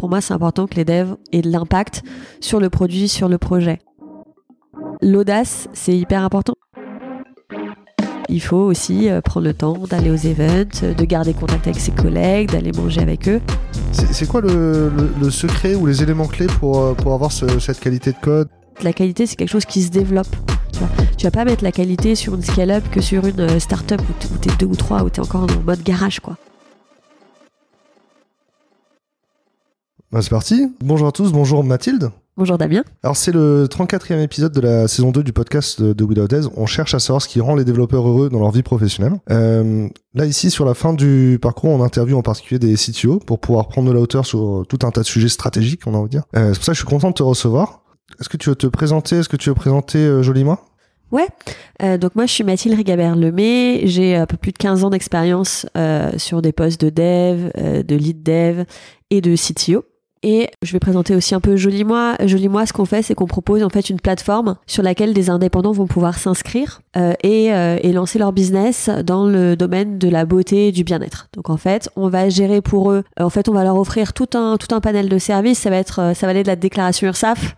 Pour moi, c'est important que les devs aient de l'impact sur le produit, sur le projet. L'audace, c'est hyper important. Il faut aussi euh, prendre le temps d'aller aux events, de garder contact avec ses collègues, d'aller manger avec eux. C'est quoi le, secret ou les éléments clés pour, euh, pour avoir cette qualité de code? La qualité, c'est quelque chose qui se développe. Tu vas pas mettre la qualité sur une scale-up que sur une euh, start-up où t'es deux ou trois, où t'es encore en mode garage, quoi. Bah, c'est parti. Bonjour à tous, bonjour Mathilde. Bonjour Damien. Alors c'est le 34e épisode de la saison 2 du podcast de, de On cherche à savoir ce qui rend les développeurs heureux dans leur vie professionnelle. Euh, là ici sur la fin du parcours, on interviewe en particulier des CTO pour pouvoir prendre de la hauteur sur tout un tas de sujets stratégiques, on a envie de dire. Euh, c'est pour ça que je suis content de te recevoir. Est-ce que tu veux te présenter? Est-ce que tu veux présenter euh, Joliment? Ouais, euh, donc moi je suis Mathilde Rigabert-Lemay, j'ai un peu plus de 15 ans d'expérience euh, sur des postes de dev, euh, de lead dev et de CTO. Et je vais présenter aussi un peu Joli Moi. Joli Moi, ce qu'on fait, c'est qu'on propose en fait une plateforme sur laquelle des indépendants vont pouvoir s'inscrire euh, et, euh, et, lancer leur business dans le domaine de la beauté et du bien-être. Donc en fait, on va gérer pour eux. Euh, en fait, on va leur offrir tout un tout un panel de services. Ça va être ça va aller de la déclaration URSAF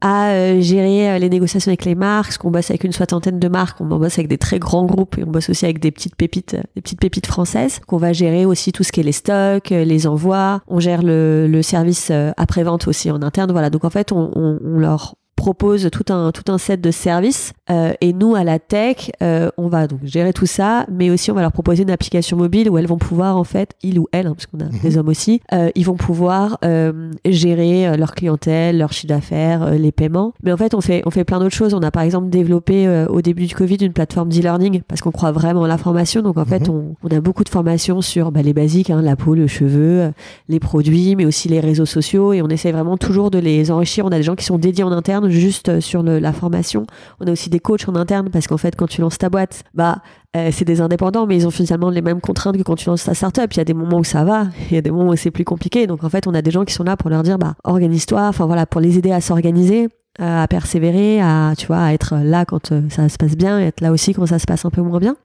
à gérer les négociations avec les marques. Qu'on bosse avec une soixantaine de marques, on bosse avec des très grands groupes et on bosse aussi avec des petites pépites, des petites pépites françaises. Qu'on va gérer aussi tout ce qui est les stocks, les envois. On gère le, le service euh, après-vente aussi en interne. Voilà, donc en fait, on, on, on leur propose tout un tout un set de services. Euh, et nous à la tech euh, on va donc gérer tout ça mais aussi on va leur proposer une application mobile où elles vont pouvoir en fait ils ou elles hein, parce qu'on a mhm. des hommes aussi euh, ils vont pouvoir euh, gérer euh, leur clientèle leur chiffre d'affaires euh, les paiements. Mais en fait on fait on fait plein d'autres choses. On a par exemple développé au début du covid une plateforme d'e-learning parce qu'on croit vraiment à la formation donc en fait mhm. on, on, a beaucoup de formations sur bah, les basiques hein, la peau le cheveu les produits mais aussi les réseaux sociaux. Et on essaie vraiment toujours de les enrichir. On a des gens qui sont dédiés en interne juste euh, sur la formation. On a aussi des coachs en interne parce qu'en fait, quand tu lances ta boîte, bah, euh, c'est des indépendants, mais ils ont finalement les mêmes contraintes que quand tu lances ta startup. Il y a des moments où ça va, il y a des moments où c'est plus compliqué. Donc en fait, on a des gens qui sont là pour leur dire, bah, organise-toi, enfin voilà, pour les aider à s'organiser euh, à persévérer, à tu vois, être là quand ça se passe bien, et être là aussi quand ça se passe un peu moins bien.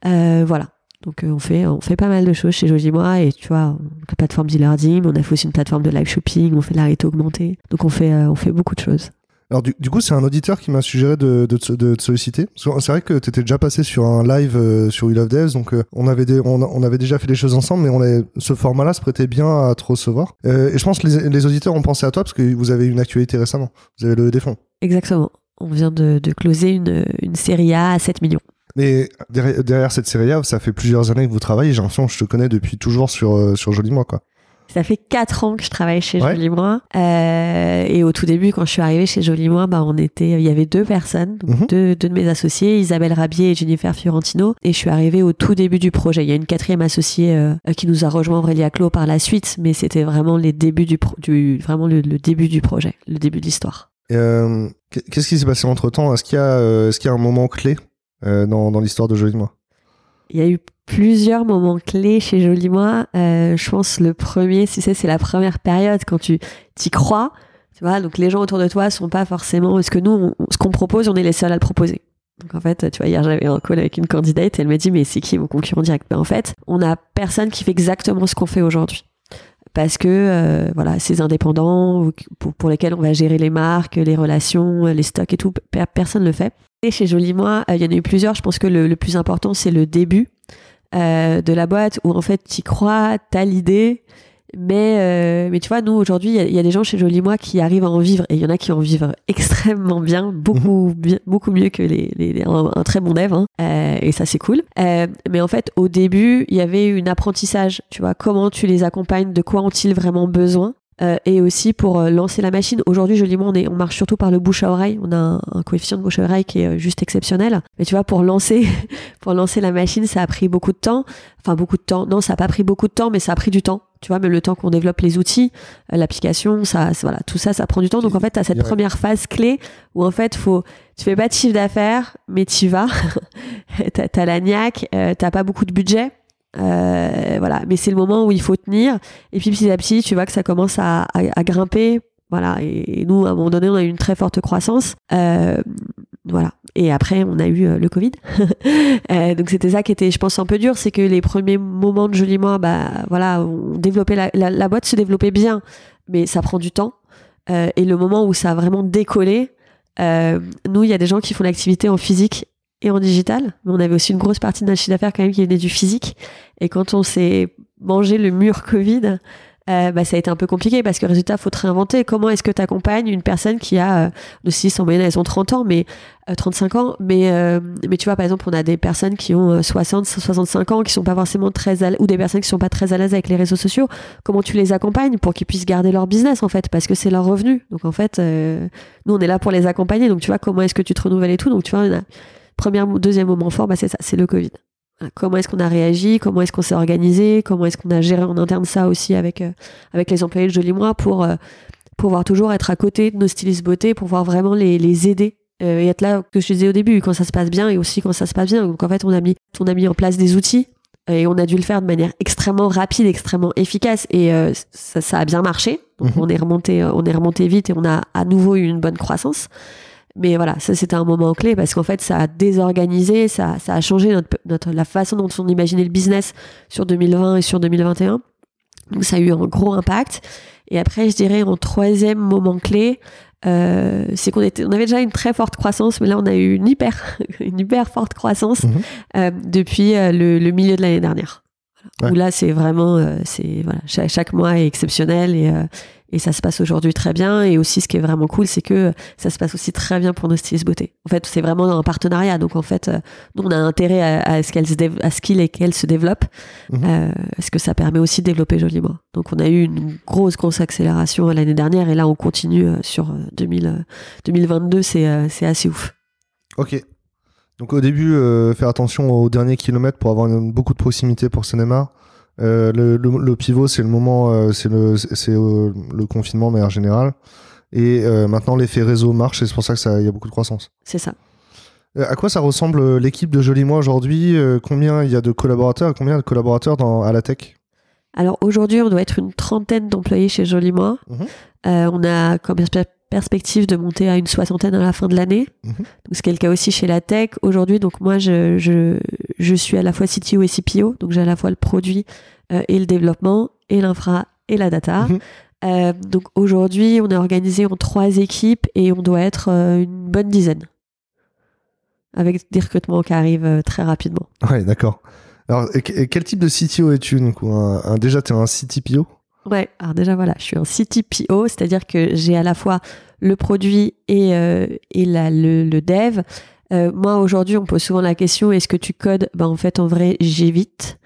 Voilà. Donc on fait on fait pas mal de choses chez Joji Moi et tu vois, la plateforme d'e-learning, on a fait aussi une plateforme de live shopping, on fait de la augmentée. Donc on fait on fait beaucoup de choses. Alors du, coup, c'est un auditeur qui m'a suggéré de, de, de, te solliciter. C'est vrai que tu étais déjà passé sur un live euh, sur We Love Devs, donc euh, on, avait des, on, on, avait déjà fait des choses ensemble, mais on ce format-là se prêtait bien à te recevoir. Euh, et je pense que les, les, auditeurs ont pensé à toi parce que vous avez une actualité récemment. Vous avez le défend. Exactement. On vient de, de closer une, une série A à 7 millions. Mais derrière, derrière cette série A, ça fait plusieurs années que vous travaillez. J'ai l'impression que je te connais depuis toujours sur, euh, sur Joli Moi, quoi. Ça fait quatre ans que je travaille chez ouais. Moi. Euh, et au tout début, quand je suis arrivée chez Jolie Moi, bah, on était, il y avait deux personnes, donc mm-hmm. deux, deux, de mes associés, Isabelle Rabier et Jennifer Fiorentino. Et je suis arrivée au tout début du projet. Il y a une quatrième associée euh, qui nous a rejoint, Aurélia Clos, par la suite, mais c'était vraiment les débuts du, pro du vraiment le, le, début du projet, le début de l'histoire. Euh, Qu'est-ce qui s'est passé entre temps Est-ce qu'il y a, euh, est-ce qu'il y a un moment clé euh, dans, dans l'histoire de Jolie Moi Il y a eu plusieurs moments clés chez Joli Moi. Euh, je pense le premier, si c'est, c'est la première période quand tu t'y crois. Tu vois, donc les gens autour de toi sont pas forcément. Parce que nous, ce qu'on propose, on est les seuls à le proposer. Donc en fait, tu vois, hier j'avais un call avec une candidate et elle m'a dit mais c'est qui vos concurrents directs? Ben, En fait, on a personne qui fait exactement ce qu'on fait aujourd'hui. Parce que euh, voilà, ces indépendants pour, lesquels on va gérer les marques, les relations, les stocks et tout, personne ne le fait. Et chez Joli Moi, euh, il y en a eu plusieurs. Je pense que le plus important c'est le début euh, de la boîte où en fait tu crois, t'as l'idée, mais euh, mais tu vois nous aujourd'hui il y, y, a des gens chez Jolie Moi qui arrivent à en vivre et il y en a qui en vivent extrêmement bien, beaucoup mhm. bien, beaucoup mieux que les, les, les un, un, très bon dev hein, euh, et ça c'est cool. Euh, mais en fait au début il y avait une apprentissage, tu vois comment tu les accompagnes, de quoi ont-ils vraiment besoin? Euh, et aussi pour euh, lancer la machine. Aujourd'hui, joliment, on, est, on marche surtout par le bouche à oreille. On a un, un coefficient de bouche à oreille qui est euh, juste exceptionnel. Mais tu vois, pour lancer, pour lancer la machine, ça a pris beaucoup de temps. Enfin, beaucoup de temps. Non, ça a pas pris beaucoup de temps, mais ça a pris du temps. Tu vois, même le temps qu'on développe les outils, l'application, ça, voilà, tout ça, ça prend du temps. Donc en fait, tu as cette première phase clé où en fait, faut, tu fais pas de chiffre d'affaires, mais tu vas. t'as as la niaque, euh, t'as pas beaucoup de budget euh, voilà, mais c'est le moment où il faut tenir. Et puis petit à petit, tu vois que ça commence à, grimper. Voilà, et, nous, à un moment donné, on a eu une très forte croissance. Euh, voilà. et après, on a eu le Covid. donc c'était ça qui était, je pense, un peu dur, c'est que les premiers moments de Joli Moi, bah voilà, on développait la, la, boîte se développait bien, mais ça prend du temps. et le moment où ça a vraiment décollé, nous, il y a des gens qui font l'activité en physique et en digital, mais on avait aussi une grosse partie de notre chiffre d'affaires quand même qui venait du physique. Et quand on s'est mangé le mur Covid, euh, bah, ça a été un peu compliqué parce que résultat, faut te réinventer. Comment est-ce que tu accompagnes une personne qui a, euh, 6 en moyenne, elles ont 30 ans, mais 35 euh, ans, mais, mais tu vois, par exemple, on a des personnes qui ont 60, 65 ans, qui sont pas forcément très à ou des personnes qui sont pas très à l'aise avec les réseaux sociaux. Comment tu les accompagnes pour qu'ils puissent garder leur business, en fait, parce que c'est leur revenu. Donc, en fait, nous, on est là pour les accompagner. Donc, tu vois, comment est-ce que tu te renouvelles et tout? Donc, tu vois, on a, premier, deuxième moment fort, bah, c'est ça, c'est le Covid. Comment est-ce qu'on a réagi Comment est-ce qu'on s'est organisé Comment est-ce qu'on a géré en interne ça aussi avec, euh, avec les employés de Joli Moi pour euh, pouvoir toujours être à côté de nos stylistes beauté, pour pouvoir vraiment les, les aider euh, et être là, que je disais au début, quand ça se passe bien et aussi quand ça se passe bien. Donc en fait, on a mis, on a mis en place des outils et on a dû le faire de manière extrêmement rapide, extrêmement efficace et ça, ça, a bien marché. Donc mhm. on est remonté, on est remonté vite et on a à nouveau eu une bonne croissance. Mais voilà, ça c'était un moment clé parce qu'en fait ça a désorganisé, ça, ça a changé notre, notre, la façon dont on imaginait le business sur 2020 et sur 2021. Donc ça a eu un gros impact. Et après, je dirais en troisième moment clé, euh, c'est qu'on était, on avait déjà une très forte croissance, mais là on a eu une hyper, une hyper forte croissance mhm. euh, depuis euh, le, le, milieu de l'année dernière. Où là c'est vraiment, euh, c'est voilà, chaque, chaque, mois est exceptionnel et et ça se passe aujourd'hui très bien. Et aussi, ce qui est vraiment cool, c'est que ça se passe aussi très bien pour nos stylistes beauté. En fait, c'est vraiment un partenariat. Donc, en fait, euh, nous, on a intérêt à, ce qu'elle à ce qu'il et qu'elle se développe, mhm. euh, parce que ça permet aussi de développer joliment. Donc, on a eu une grosse, grosse accélération l'année dernière. Et là, on continue euh, sur 2000, 2022. C'est assez ouf. Ok. Donc, au début, faire attention aux derniers kilomètres pour avoir beaucoup de proximité pour cinéma. Euh, le, le, pivot, c'est le moment, euh, c'est le, euh, le confinement de manière générale. Et maintenant, l'effet réseau marche et c'est pour ça qu'il y a beaucoup de croissance. C'est ça. à quoi ça ressemble l'équipe de Joli Moi aujourd'hui Combien il y a de collaborateurs Combien de collaborateurs dans, à la tech? Alors aujourd'hui, on doit être une trentaine d'employés chez Joli Moi. Mhm. on a comme perspective de monter à une soixantaine à la fin de l'année. Mhm. Donc ce qui est le cas aussi chez la tech. Aujourd'hui, donc moi, je, je, je suis à la fois CTO et CPO, donc j'ai à la fois le produit euh, et le développement et l'infra et la data. Mhm. Euh, donc aujourd'hui, on est organisé en trois équipes et on doit être euh, une bonne dizaine. Avec des recrutements qui arrivent très rapidement. Ouais, d'accord. Alors, quel type de CTO es-tu un, Déjà, tu es un CTPO Ouais, alors déjà voilà, je suis un CTPO, c'est-à-dire que j'ai à la fois le produit et, et la, le, le, dev. Euh, moi, aujourd'hui, on pose souvent la question est-ce que tu codes? Ben, En fait, en vrai, j'évite.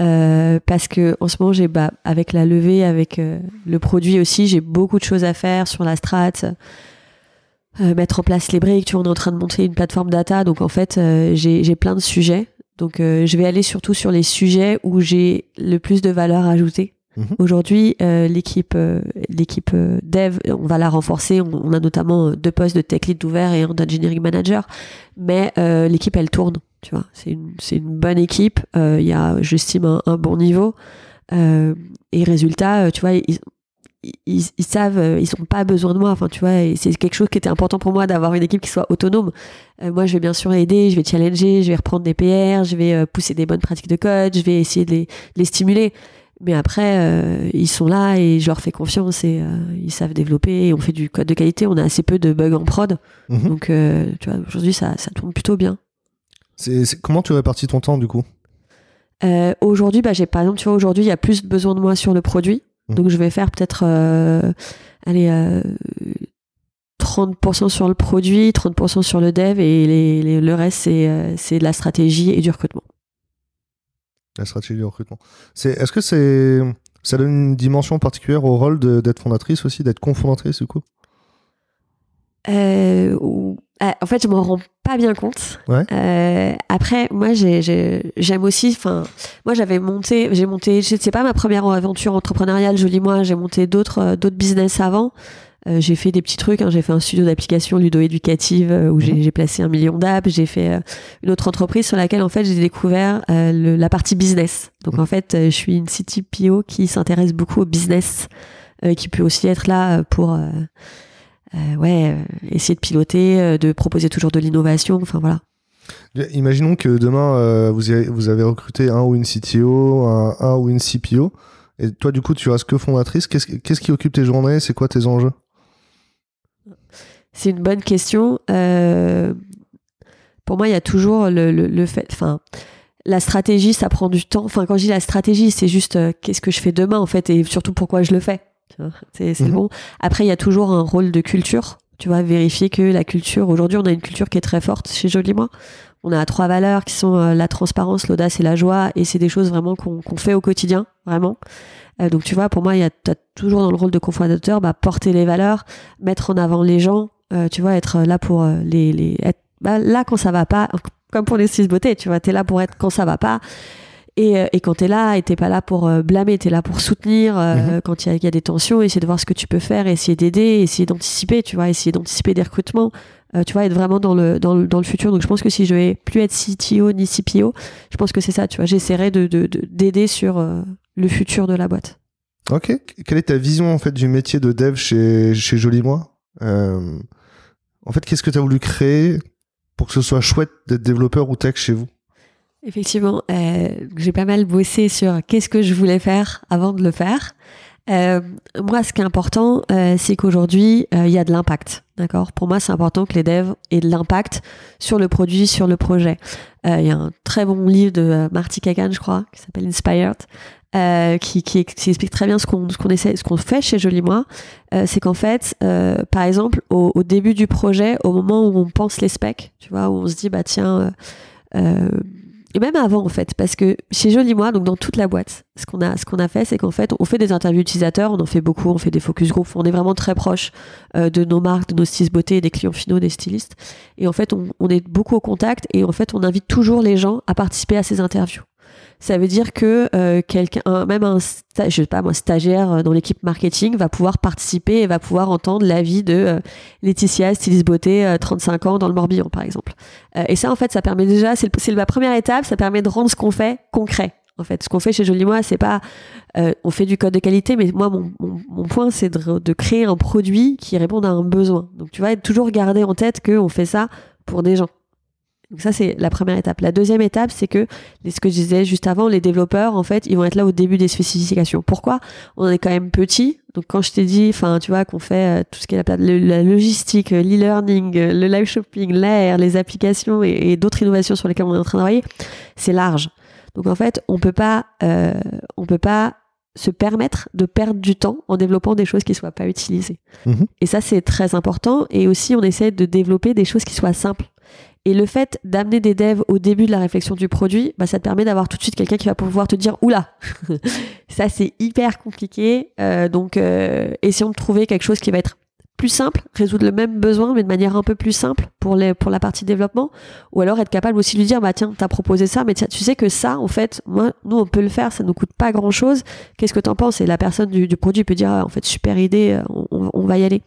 Euh, parce que en ce moment, j'ai bah, avec la levée, avec euh, le produit aussi, j'ai beaucoup de choses à faire sur la strat, mettre en place les briques. Tu vois, on est en train de monter une plateforme data, donc en fait, j'ai plein de sujets. Donc, je vais aller surtout sur les sujets où j'ai le plus de valeur ajoutée. Mhm. Aujourd'hui, euh, l'équipe euh, l'équipe euh, dev, on va la renforcer. On, a notamment deux postes de tech lead ouvert et un d'engineering manager. Mais l'équipe, elle tourne. Tu vois, c'est une, une bonne équipe. Il y a, j'estime, un, bon niveau. et résultat, tu vois, ils, savent, ils n'ont pas besoin de moi. Enfin, tu vois, c'est quelque chose qui était important pour moi d'avoir une équipe qui soit autonome. moi, je vais bien sûr aider, je vais challenger, je vais reprendre des PR, je vais pousser des bonnes pratiques de code, je vais essayer de les stimuler. Mais après, euh, ils sont là et je leur fais confiance et euh, ils savent développer. Et on fait du code de qualité. On a assez peu de bugs en prod. Mhm. Donc, euh, tu vois, aujourd'hui, ça, ça tourne plutôt bien. C'est, comment tu répartis ton temps du coup? Aujourd'hui, bah, j'ai par exemple, tu vois, aujourd'hui, il y a plus besoin de moi sur le produit. Mhm. Donc, je vais faire peut-être, allez, 30% sur le produit, 30% sur le dev et les, le reste, c'est, c'est de la stratégie et du recrutement la stratégie de recrutement. C'est, est-ce que c'est, ça donne une dimension particulière au rôle d'être fondatrice aussi, d'être cofondatrice du coup? Euh, ah, En fait, je m'en rends pas bien compte. Euh, après, moi, j'aime aussi. Enfin, moi, j'avais monté, j'ai monté. C'est pas ma première aventure entrepreneuriale. Je dis moi, j'ai monté d'autres d'autres business avant. Euh, j'ai fait des petits trucs, hein. j'ai fait un studio d'application ludo-éducative euh, où mhm. j'ai placé un million d'apps. J'ai fait euh, une autre entreprise sur laquelle en fait j'ai découvert la partie business. Donc mhm. en fait, je suis une CTPO qui s'intéresse beaucoup au business, qui peut aussi être là pour ouais, essayer de piloter, de proposer toujours de l'innovation. Enfin voilà. Imaginons que demain vous, avez, vous avez recruté un ou une CTO, un, un ou une CPO. Et toi, du coup, tu restes que fondatrice. Qu'est-ce qui occupe tes journées? C'est quoi tes enjeux? C'est une bonne question. Euh, pour moi, il y a toujours le, le, fait. Enfin, la stratégie, ça prend du temps. Enfin, quand je dis la stratégie, c'est juste euh, qu'est-ce que je fais demain, en fait, et surtout pourquoi je le fais. C'est mhm. bon. Après, il y a toujours un rôle de culture. Tu vois, vérifier que la culture. Aujourd'hui, on a une culture qui est très forte chez Joli Moi. On a trois valeurs qui sont euh, la transparence, l'audace et la joie, et c'est des choses vraiment qu'on fait au quotidien, vraiment. Euh, donc tu vois, pour moi, il y a toujours dans le rôle de cofondateur, bah, porter les valeurs, mettre en avant les gens, euh, tu vois, être là pour les, les être bah, là quand ça va pas, comme pour les six beautés, tu vois, t'es là pour être quand ça va pas. Et, et quand t'es là, et t'es pas là pour blâmer, t'es là pour soutenir mm-hmm. quand il y, y, a des tensions, essayer de voir ce que tu peux faire, essayer d'aider, essayer d'anticiper, tu vois, essayer d'anticiper des recrutements, euh, tu vois, être vraiment dans le, dans, le, dans le futur. Donc je pense que si je vais plus être CTO ni CPO, je pense que c'est ça, tu vois, j'essaierai de, d'aider sur euh, le futur de la boîte. Ok. Quelle est ta vision en fait du métier de dev chez, chez Joli Moi euh, En fait, qu'est-ce que tu as voulu créer pour que ce soit chouette d'être développeur ou tech chez vous? Effectivement, j'ai pas mal bossé sur qu'est-ce que je voulais faire avant de le faire. Euh, moi, ce qui est important, euh, c'est qu'aujourd'hui, euh, il y a de l'impact. D'accord? Pour moi, c'est important que les devs aient de l'impact sur le produit, sur le projet. Il y a un très bon livre de Marty Kagan, je crois, qui s'appelle Inspired, qui, qui, explique très bien ce qu'on qu'on essaie, ce qu'on fait chez Joli Moi. c'est qu'en fait, par exemple, au, au, début du projet, au moment où on pense les specs, tu vois, où on se dit, bah tiens même avant en fait, parce que chez Joli Moi, donc dans toute la boîte, ce qu'on a, fait, c'est qu'en fait, on fait des interviews utilisateurs, on en fait beaucoup, on fait des focus group, on est vraiment très proche euh, de nos marques, de nos stylistes beauté, des clients finaux, des stylistes. Et en fait, on est beaucoup au contact et en fait, on invite toujours les gens à participer à ces interviews ça veut dire que euh, quelqu'un, même un, stagiaire euh, dans l'équipe marketing va pouvoir participer et va pouvoir entendre l'avis de euh, Laetitia, styliste beauté, 35 ans dans le Morbihan par exemple. et ça en fait, ça permet déjà, c'est la première étape, ça permet de rendre ce qu'on fait concret. En fait, ce qu'on fait chez Jolie Moi, c'est pas, on fait du code de qualité, mais moi, mon, point, c'est de, de, créer un produit qui réponde à un besoin. Donc, tu vas toujours garder en tête qu'on fait ça pour des gens. Donc ça, c'est la première étape. La deuxième étape, c'est que, ce que je disais juste avant, les développeurs, en fait, ils vont être là au début des spécifications. Pourquoi? On est quand même petit. Donc quand je t'ai dit, enfin, tu vois, qu'on fait euh, tout ce qui est la, la logistique, euh, l'e-learning, euh, le live shopping, l'air, les applications et, d'autres innovations sur lesquelles on est en train de travailler, c'est large. Donc en fait, on peut pas, euh, on peut pas se permettre de perdre du temps en développant des choses qui soient pas utilisées. Mhm. Et ça, c'est très important. Et aussi, on essaie de développer des choses qui soient simples. Et le fait d'amener des devs au début de la réflexion du produit, bah, ça te permet d'avoir tout de suite quelqu'un qui va pouvoir te dire oula, ça c'est hyper compliqué. Euh, donc euh, essayons de trouver quelque chose qui va être plus simple, résoudre le même besoin mais de manière un peu plus simple pour les pour la partie développement. Ou alors être capable aussi de lui dire bah tiens t'as proposé ça mais tu sais que ça en fait moi nous on peut le faire ça nous coûte pas grand chose qu'est-ce que t'en penses? Et la personne du, produit peut dire ah, en fait super idée on, on va y aller.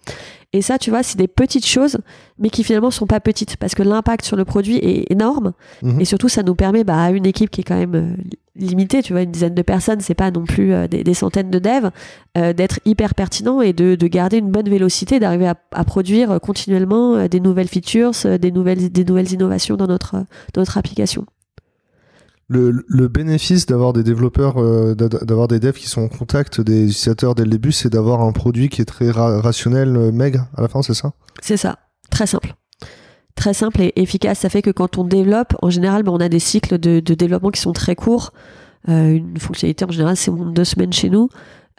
Et ça, tu vois, c'est des petites choses, mais qui finalement sont pas petites. Parce que l'impact sur le produit est énorme. Mhm. Et surtout, ça nous permet bah, à une équipe qui est quand même euh, limitée, tu vois, une dizaine de personnes, c'est pas non plus euh, des, centaines de devs, euh, d'être hyper pertinent et de, de, garder une bonne vélocité, d'arriver à, à, produire continuellement des nouvelles features, des nouvelles, des nouvelles innovations dans notre, dans notre application. Le, bénéfice d'avoir des développeurs, euh, d'avoir des devs qui sont en contact des utilisateurs dès le début, c'est d'avoir un produit qui est très rationnel, euh, maigre à la fin, c'est ça? C'est ça, très simple. Très simple et efficace. Ça fait que quand on développe, en général, ben, on a des cycles de, développement qui sont très courts. Euh, une fonctionnalité, en général, c'est deux semaines chez nous.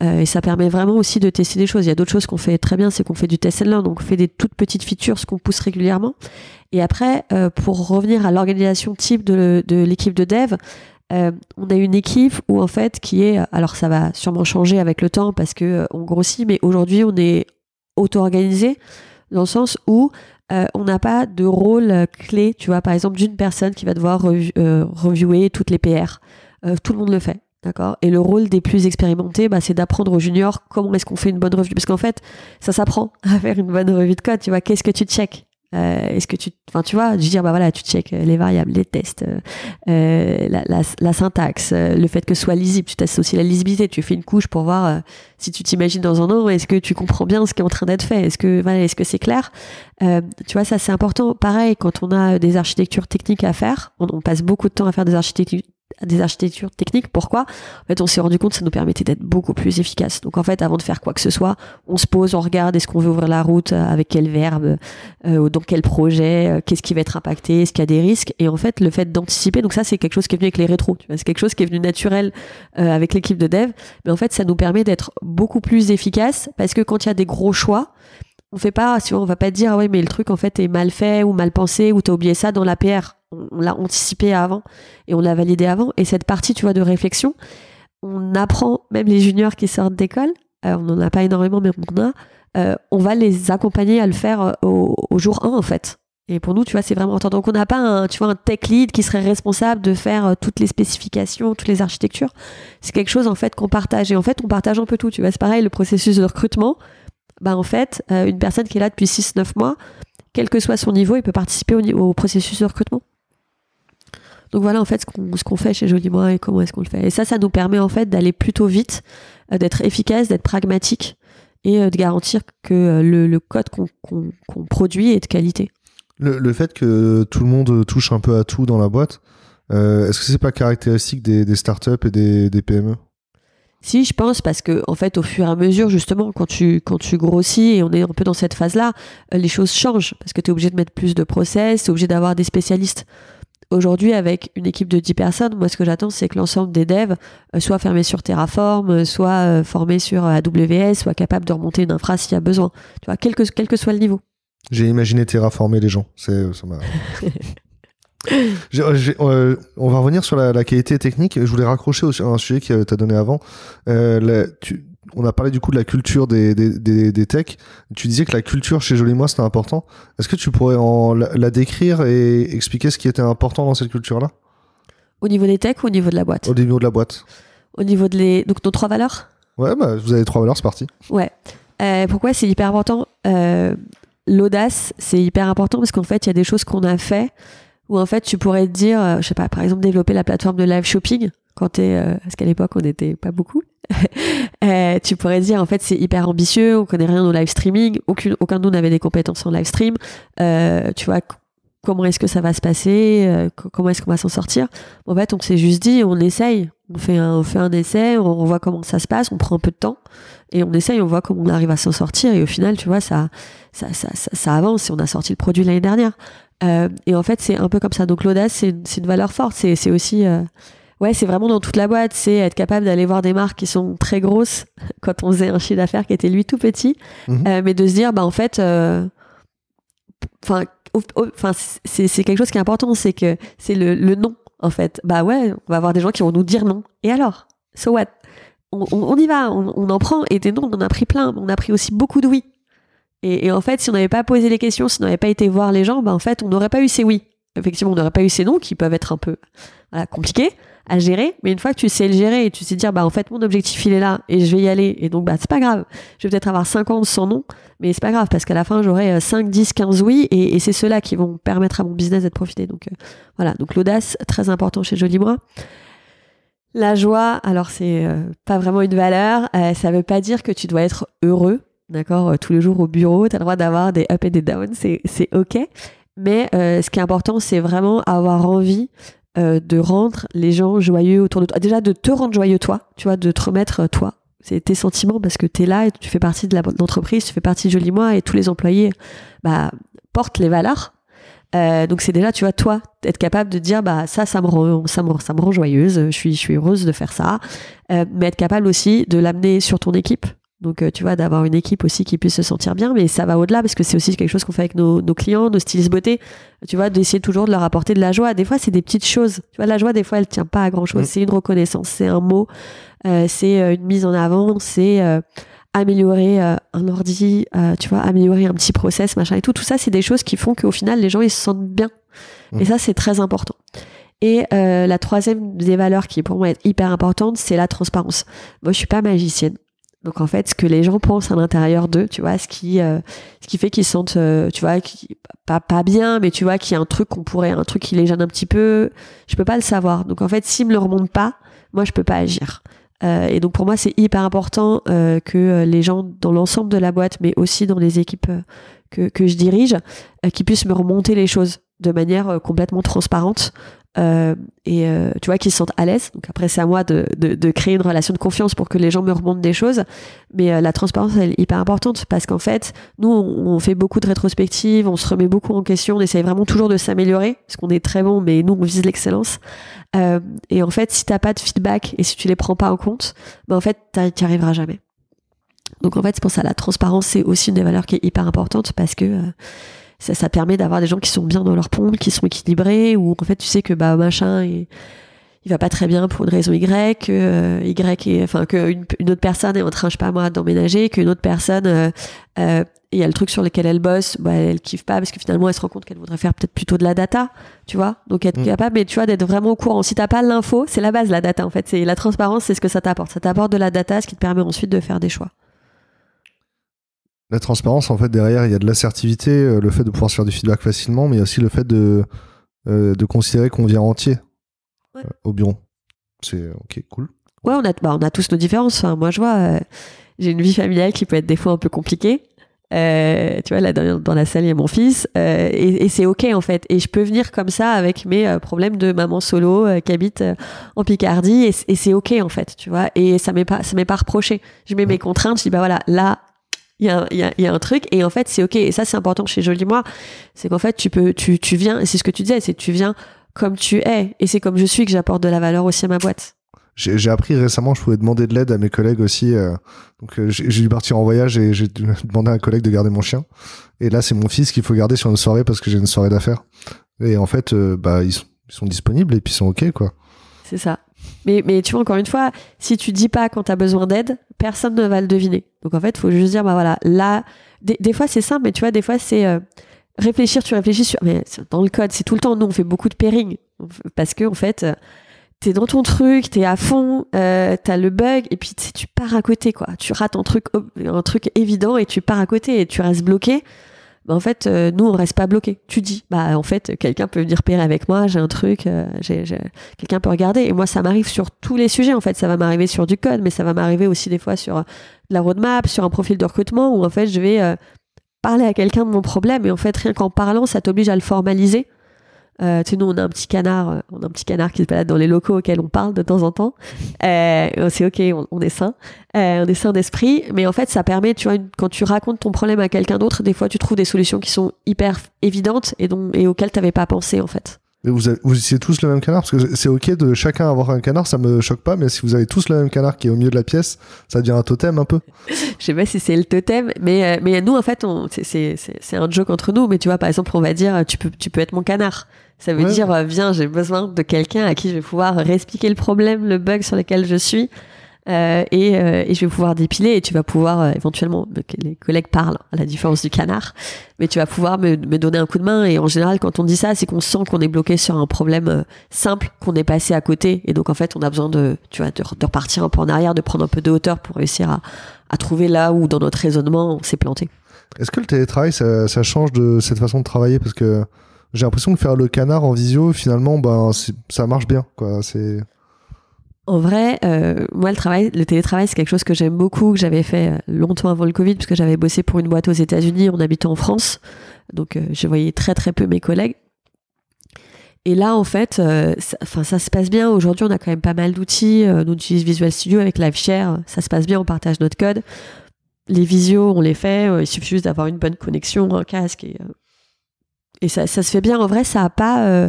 et ça permet vraiment aussi de tester des choses. Il y a d'autres choses qu'on fait très bien, c'est qu'on fait du test and learn, donc on fait des toutes petites features, qu'on pousse régulièrement. Et après, euh, pour revenir à l'organisation type de, de l'équipe de dev, euh, on a une équipe où en fait qui est, alors ça va sûrement changer avec le temps parce que euh, on grossit, mais aujourd'hui on est auto-organisé dans le sens où on n'a pas de rôle clé, tu vois, par exemple d'une personne qui va devoir reviewer toutes les PR. tout le monde le fait. D'accord? Et le rôle des plus expérimentés, bah, c'est d'apprendre aux juniors comment est-ce qu'on fait une bonne revue. Parce qu'en fait, ça s'apprend à faire une bonne revue de code. Tu vois, qu'est-ce que tu check? Euh, Est-ce que tu, enfin, tu vois, je dire, bah voilà, tu check les variables, les tests, euh, la, la, la, syntaxe, le fait que ce soit lisible. Tu testes aussi la lisibilité. Tu fais une couche pour voir si tu t'imagines dans un an, est-ce que tu comprends bien ce qui est en train d'être fait? Est-ce que, voilà, est-ce que c'est clair? Tu vois, ça c'est important. Pareil, quand on a des architectures techniques à faire, on, on passe beaucoup de temps à faire des architectures des architectures techniques. Pourquoi? En fait, on s'est rendu compte que ça nous permettait d'être beaucoup plus efficace. Donc en fait, avant de faire quoi que ce soit, on se pose, on regarde est-ce qu'on veut ouvrir la route, euh, avec quel verbe, euh, dans quel projet, euh, qu'est-ce qui va être impacté, est-ce qu'il y a des risques? Et en fait, le fait d'anticiper, donc ça c'est quelque chose qui est venu avec les rétros. C'est quelque chose qui est venu naturel avec l'équipe de dev. Mais en fait, ça nous permet d'être beaucoup plus efficace parce que quand il y a des gros choix, on fait pas, on va pas dire, ah ouais, mais le truc en fait est mal fait ou mal pensé ou t'as oublié ça dans l'APR. On, l'a anticipé avant et on l'a validé avant. Et cette partie, tu vois, de réflexion, on apprend, même les juniors qui sortent d'école, euh, on n'en a pas énormément, mais on en a, euh, on va les accompagner à le faire euh, au, jour 1 en fait. Et pour nous, tu vois, c'est vraiment important. Donc on n'a pas un, tu vois, un tech lead qui serait responsable de faire toutes les spécifications, toutes les architectures. C'est quelque chose en fait qu'on partage. Et en fait, on partage un peu tout. Tu vois, c'est pareil, le processus de recrutement bah en fait, une personne qui est là depuis 6-9 mois, quel que soit son niveau, il peut participer au, processus de recrutement. Donc voilà en fait ce qu'on fait chez Joli Moi et comment est-ce qu'on le fait. Et ça, ça nous permet en fait d'aller plutôt vite, euh, d'être efficace, d'être pragmatique et euh, de garantir que le, code qu'on produit est de qualité. Le, fait que tout le monde touche un peu à tout dans la boîte, est-ce que c'est pas caractéristique des, startups et des, des PME si, je pense, parce que en fait, au fur et à mesure, justement, quand tu quand tu grossis et on est un peu dans cette phase-là, euh, les choses changent parce que tu es obligé de mettre plus de process, tu es obligé d'avoir des spécialistes. Aujourd'hui, avec une équipe de 10 personnes, moi, ce que j'attends, c'est que l'ensemble des devs euh, soit fermés sur Terraform, euh, soit formés sur AWS, soit capable de remonter une infra s'il y a besoin. Tu vois, quel que, quel que soit le niveau. J'ai imaginé terraformer les gens. C'est. Euh, on va revenir sur la, qualité technique. Je voulais raccrocher à un sujet que tu as donné avant. Euh, on a parlé du coup de la culture des, des, techs. Tu disais que la culture chez Joli Moi c'était important. Est-ce que tu pourrais en, la, décrire et expliquer ce qui était important dans cette culture-là? Au niveau des techs ou au niveau de la boîte? Au niveau de la boîte. Au niveau de les... Donc nos trois valeurs? Ouais, bah, vous avez trois valeurs, c'est parti. Ouais. Euh, pourquoi c'est hyper important? L'audace, c'est hyper important parce qu'en fait, il y a des choses qu'on a fait où en fait tu pourrais te dire, euh, je sais pas, par exemple développer la plateforme de live shopping quand t'es, euh, parce qu'à l'époque on n'était pas beaucoup, euh, tu pourrais dire en fait c'est hyper ambitieux, on connaît rien au live streaming, aucun, de nous n'avait des compétences en live stream, tu vois comment est-ce que ça va se passer, comment est-ce qu'on va s'en sortir? En fait on s'est juste dit on essaye, on fait un, on fait un essai, on, voit comment ça se passe, on prend un peu de temps et on essaye, on voit comment on arrive à s'en sortir et au final tu vois ça ça, ça, avance et on a sorti le produit l'année dernière. Euh, et en fait, c'est un peu comme ça. Donc l'audace, c'est une, valeur forte. C'est aussi, euh, ouais, c'est vraiment dans toute la boîte. C'est être capable d'aller voir des marques qui sont très grosses quand on faisait un chiffre d'affaires qui était lui tout petit, mhm. euh, mais de se dire, bah en fait, enfin, enfin, c'est quelque chose qui est important, c'est que c'est le, le non. En fait, bah ouais, on va avoir des gens qui vont nous dire non. Et alors, so what? On, on, y va, on, on, en prend. Et des non, on en a pris plein. On a pris aussi beaucoup de oui. Et, en fait, si on n'avait pas posé les questions, si on n'avait pas été voir les gens, bah en fait, on n'aurait pas eu ces oui. Effectivement, on n'aurait pas eu ces non qui peuvent être un peu voilà, compliqués à gérer. Mais une fois que tu sais le gérer et tu sais dire, bah en fait, mon objectif il est là et je vais y aller. Et donc, bah c'est pas grave. Je vais peut-être avoir 50 sans non, mais c'est pas grave parce qu'à la fin, j'aurai 5, 10, 15 oui et, c'est ceux-là qui vont permettre à mon business d'être profité. Donc euh, voilà. Donc l'audace, très important chez Joli Moi. La joie, alors c'est euh, pas vraiment une valeur. Euh, ça veut pas dire que tu dois être heureux d'accord, euh, tous les jours au bureau, tu as le droit d'avoir des up et des down, c'est ok. Mais euh, ce qui est important, c'est vraiment avoir envie euh, de rendre les gens joyeux autour de toi. Déjà, de te rendre joyeux toi, tu vois, de te remettre toi. C'est tes sentiments parce que tu es là et tu fais partie de l'entreprise, tu fais partie de Joli Moi et tous les employés bah, portent les valeurs. donc c'est déjà, tu vois, toi, être capable de dire, bah ça, ça me rend, ça me, ça me rend joyeuse, je suis, je suis heureuse de faire ça. mais être capable aussi de l'amener sur ton équipe, donc, euh, tu vois, d'avoir une équipe aussi qui puisse se sentir bien, mais ça va au-delà parce que c'est aussi quelque chose qu'on fait avec nos, clients, nos stylistes beauté. Tu vois, d'essayer toujours de leur apporter de la joie. Des fois, c'est des petites choses. Tu vois, la joie, des fois, elle tient pas à grand chose. Mm. C'est une reconnaissance, c'est un mot, euh, c'est euh, une mise en avant, c'est améliorer un ordi, tu vois, améliorer un petit process, machin et tout. Tout ça, c'est des choses qui font qu'au final, les gens, ils se sentent bien. Mm. Et ça, c'est très important. Et la troisième des valeurs qui pour moi est hyper importante, c'est la transparence. Moi, je suis pas magicienne. Donc en fait, ce que les gens pensent à l'intérieur d'eux, tu vois, ce qui, euh, ce qui fait qu'ils se sentent, euh, tu vois, pas, pas bien, mais tu vois, qu'il y a un truc qu'on pourrait, un truc qui les gêne un petit peu, je peux pas le savoir. Donc en fait, s'ils me le remontent pas, moi je peux pas agir. Euh, et donc pour moi, c'est hyper important que les gens dans l'ensemble de la boîte, mais aussi dans les équipes que, que je dirige, qui puissent me remonter les choses de manière complètement transparente euh, et euh, tu vois qu'ils se sentent à l'aise. Donc après c'est à moi de, de, de, créer une relation de confiance pour que les gens me remontent des choses. Mais euh, la transparence elle est hyper importante parce qu'en fait nous on, fait beaucoup de rétrospectives, on se remet beaucoup en question, on essaye vraiment toujours de s'améliorer parce qu'on est très bon, mais nous on vise l'excellence. Euh, et en fait si t'as pas de feedback et si tu les prends pas en compte, ben en fait t'y arriveras jamais. Donc en fait c'est pour ça la transparence c'est aussi une des valeurs qui est hyper importante parce que ça, ça permet d'avoir des gens qui sont bien dans leur pompe, qui sont équilibrés, ou en fait tu sais que bah machin il va pas très bien pour une raison Y, que euh, Y est, enfin que une, autre personne est en train, je sais pas moi, d'emménager, qu'une autre personne euh, euh, il y a le truc sur lequel elle bosse, bah, elle kiffe pas parce que finalement elle se rend compte qu'elle voudrait faire peut-être plutôt de la data, tu vois. Donc être mm. capable, mais tu vois, d'être vraiment au courant. Si t'as pas l'info, c'est la base la data en fait. C'est la transparence, c'est ce que ça t'apporte. Ça t'apporte de la data, ce qui te permet ensuite de faire des choix. La transparence, en fait, derrière, il y a de l'assertivité, euh, le fait de pouvoir se faire du feedback facilement, mais il y a aussi le fait de, euh, de considérer qu'on vient entier euh, au bureau. C'est ok, cool. Ouais, on a, bah, on a tous nos différences. moi, je vois, j'ai une vie familiale qui peut être des fois un peu compliquée. tu vois, là, dans, la salle, il y a mon fils. et, c'est OK, en fait. Et je peux venir comme ça avec mes problèmes de maman solo qui habite en Picardie. Et, c'est OK, en fait, tu vois. Et ça m'est pas, ça m'est pas reproché. Je mets mes contraintes. Je dis, bah voilà, là, il y a, y, a, y a, un truc. Et en fait c'est ok. Et ça c'est important chez Jolie Moi c'est qu'en fait tu peux tu, tu viens et c'est ce que tu disais c'est tu viens comme tu es. Et c'est comme je suis que j'apporte de la valeur aussi à ma boîte. J'ai appris récemment je pouvais demander de l'aide à mes collègues aussi euh, donc euh, j'ai dû partir en voyage et j'ai demandé à un collègue de garder mon chien. Et là c'est mon fils qu'il faut garder sur une soirée parce que j'ai une soirée d'affaires. Et en fait euh, bah ils sont, ils sont disponibles et puis ils sont ok quoi. C'est ça mais, mais tu vois, encore une fois, si tu dis pas quand tu as besoin d'aide, personne ne va le deviner. Donc en fait, il faut juste dire, bah voilà, là, des, fois c'est simple, mais tu vois, des fois c'est euh, réfléchir, tu réfléchis sur. Mais dans le code, c'est tout le temps, nous on fait beaucoup de pairing. Parce que en fait, euh, t'es dans ton truc, t'es à fond, euh, t'as le bug, et puis tu pars à côté, quoi. Tu rates un truc, un truc évident et tu pars à côté et tu restes bloqué. Bah, en fait, euh, nous, on reste pas bloqué. Tu dis, bah en fait, quelqu'un peut venir pérer avec moi, j'ai un truc, euh, quelqu'un peut regarder. Et moi, ça m'arrive sur tous les sujets. En fait, ça va m'arriver sur du code, mais ça va m'arriver aussi des fois sur la roadmap, sur un profil de recrutement, où en fait, je vais euh, parler à quelqu'un de mon problème. Et en fait, rien qu'en parlant, ça t'oblige à le formaliser. Euh, tu sais, nous, on a un petit canard, euh, on a un petit canard qui se balade dans les locaux auxquels on parle de temps en temps. Euh, c'est ok, on, est sain, euh, on est sain d'esprit, mais en fait, ça permet, tu vois, quand tu racontes ton problème à quelqu'un d'autre, des fois, tu trouves des solutions qui sont hyper évidentes et, dont, et auxquelles tu n'avais pas pensé, en fait. Mais vous, avez, vous utilisez tous le même canard? Parce que c'est ok de chacun avoir un canard, ça me choque pas. Mais si vous avez tous le même canard qui est au milieu de la pièce, ça devient un totem un peu. Je sais pas si c'est le totem, mais mais nous en fait, c'est un joke entre nous. Mais tu vois, par exemple, on va dire, tu peux tu peux être mon canard. Ça veut dire, euh, viens, j'ai besoin de quelqu'un à qui je vais pouvoir réexpliquer le problème, le bug sur lequel je suis. Euh, et, euh, et, je vais pouvoir dépiler et tu vas pouvoir euh, éventuellement les collègues parlent à la différence du canard mais tu vas pouvoir me, me, donner un coup de main et en général quand on dit ça c'est qu'on sent qu'on est bloqué sur un problème euh, simple qu'on est passé à côté et donc en fait on a besoin de tu vois de, de, repartir un peu en arrière de prendre un peu de hauteur pour réussir à, à trouver là où dans notre raisonnement on s'est planté est-ce que le télétravail ça, ça change de cette façon de travailler? Parce que j'ai l'impression que faire le canard en visio, finalement, ben, ça marche bien. Quoi. En vrai, euh, moi, le travail, le télétravail, c'est quelque chose que j'aime beaucoup, que j'avais fait euh, longtemps avant le Covid, parce que j'avais bossé pour une boîte aux États-Unis en habitant en France. Donc, euh, je voyais très, très peu mes collègues. Et là, en fait, ça, ça se passe bien. Aujourd'hui, on a quand même pas mal d'outils. on utilise Visual Studio avec LiveShare. Ça se passe bien, on partage notre code. Les visios, on les fait. il suffit juste d'avoir une bonne connexion, un casque et et ça, ça, se fait bien. En vrai, ça a pas. Euh,